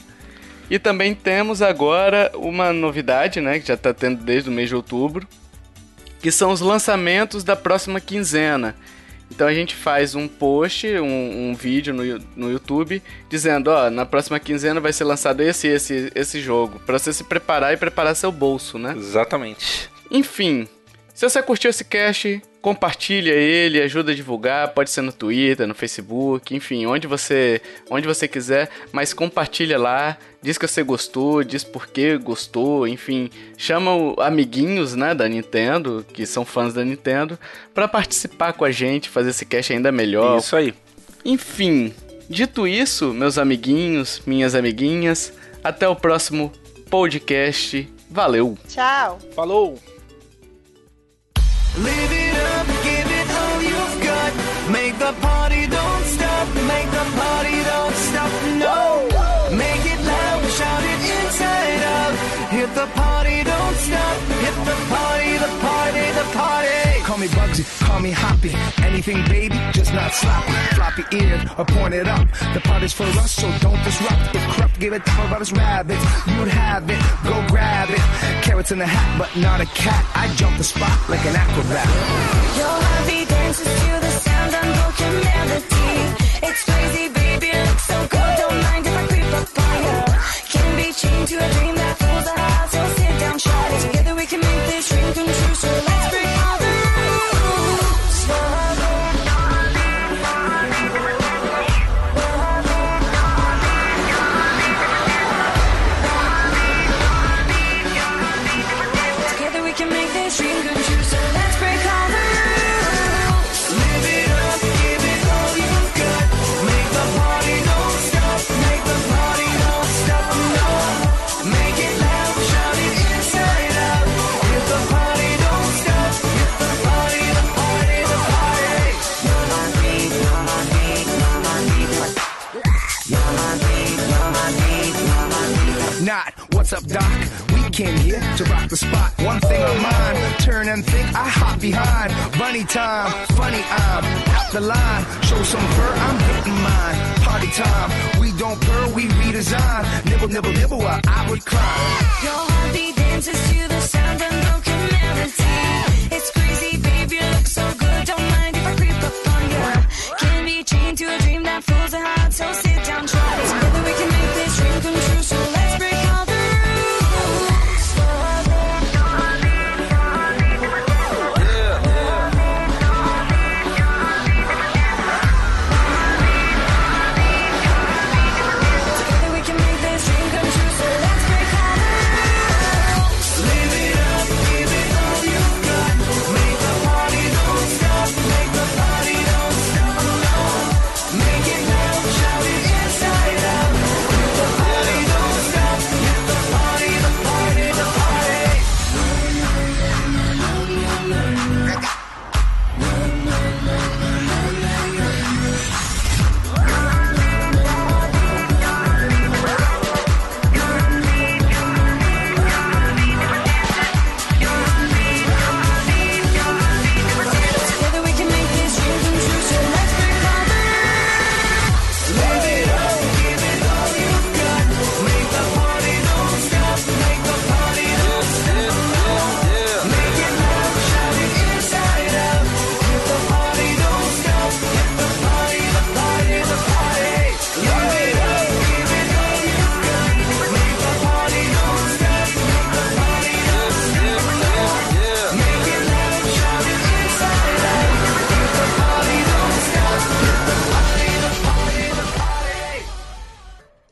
E também temos agora uma novidade, né, que já tá tendo desde o mês de outubro, que são os lançamentos da próxima quinzena. Então a gente faz um post, um, um vídeo no, no YouTube, dizendo, ó, na próxima quinzena vai ser lançado esse esse esse jogo, para você se preparar e preparar seu bolso, né? Exatamente. Enfim, se você curtiu esse cast, compartilha ele, ajuda a divulgar, pode ser no Twitter, no Facebook, enfim, onde você, onde você quiser, mas compartilha lá, diz que você gostou, diz por que gostou, enfim, chama o amiguinhos, né, da Nintendo, que são fãs da Nintendo, para participar com a gente, fazer esse cast ainda melhor. Isso aí. Enfim, dito isso, meus amiguinhos, minhas amiguinhas, até o próximo podcast. Valeu. Tchau. Falou. Live it up, give it all you've got. Make the party don't stop, make the party don't stop, no. Make it loud, shout it inside out. Hit the party, don't stop. Hit the party, the party, the party. Call me Bugsy, call me Hoppy. Anything, baby, just not sloppy. Floppy eared or pointed up. The party's for us, so don't disrupt. If corrupt gave a damn about his rabbits, you'd have it. Go grab it. Carrots in the hat, but not a cat. I jump the spot like an acrobat. Your heartbeat dances to the sound of broken melody. It's crazy, baby, looks so good. Don't mind if I creep up on you. Can be chained to a dream that what's up, Doc? We came here to rock the spot. One thing on mine, turn and think, I hop behind. Bunny time, funny, I'm out the line. Show some fur, I'm getting mine. Party time, we don't purr, we redesign. Nibble, nibble, nibble while I would climb. Your heartbeat dances to the sound of broken melody.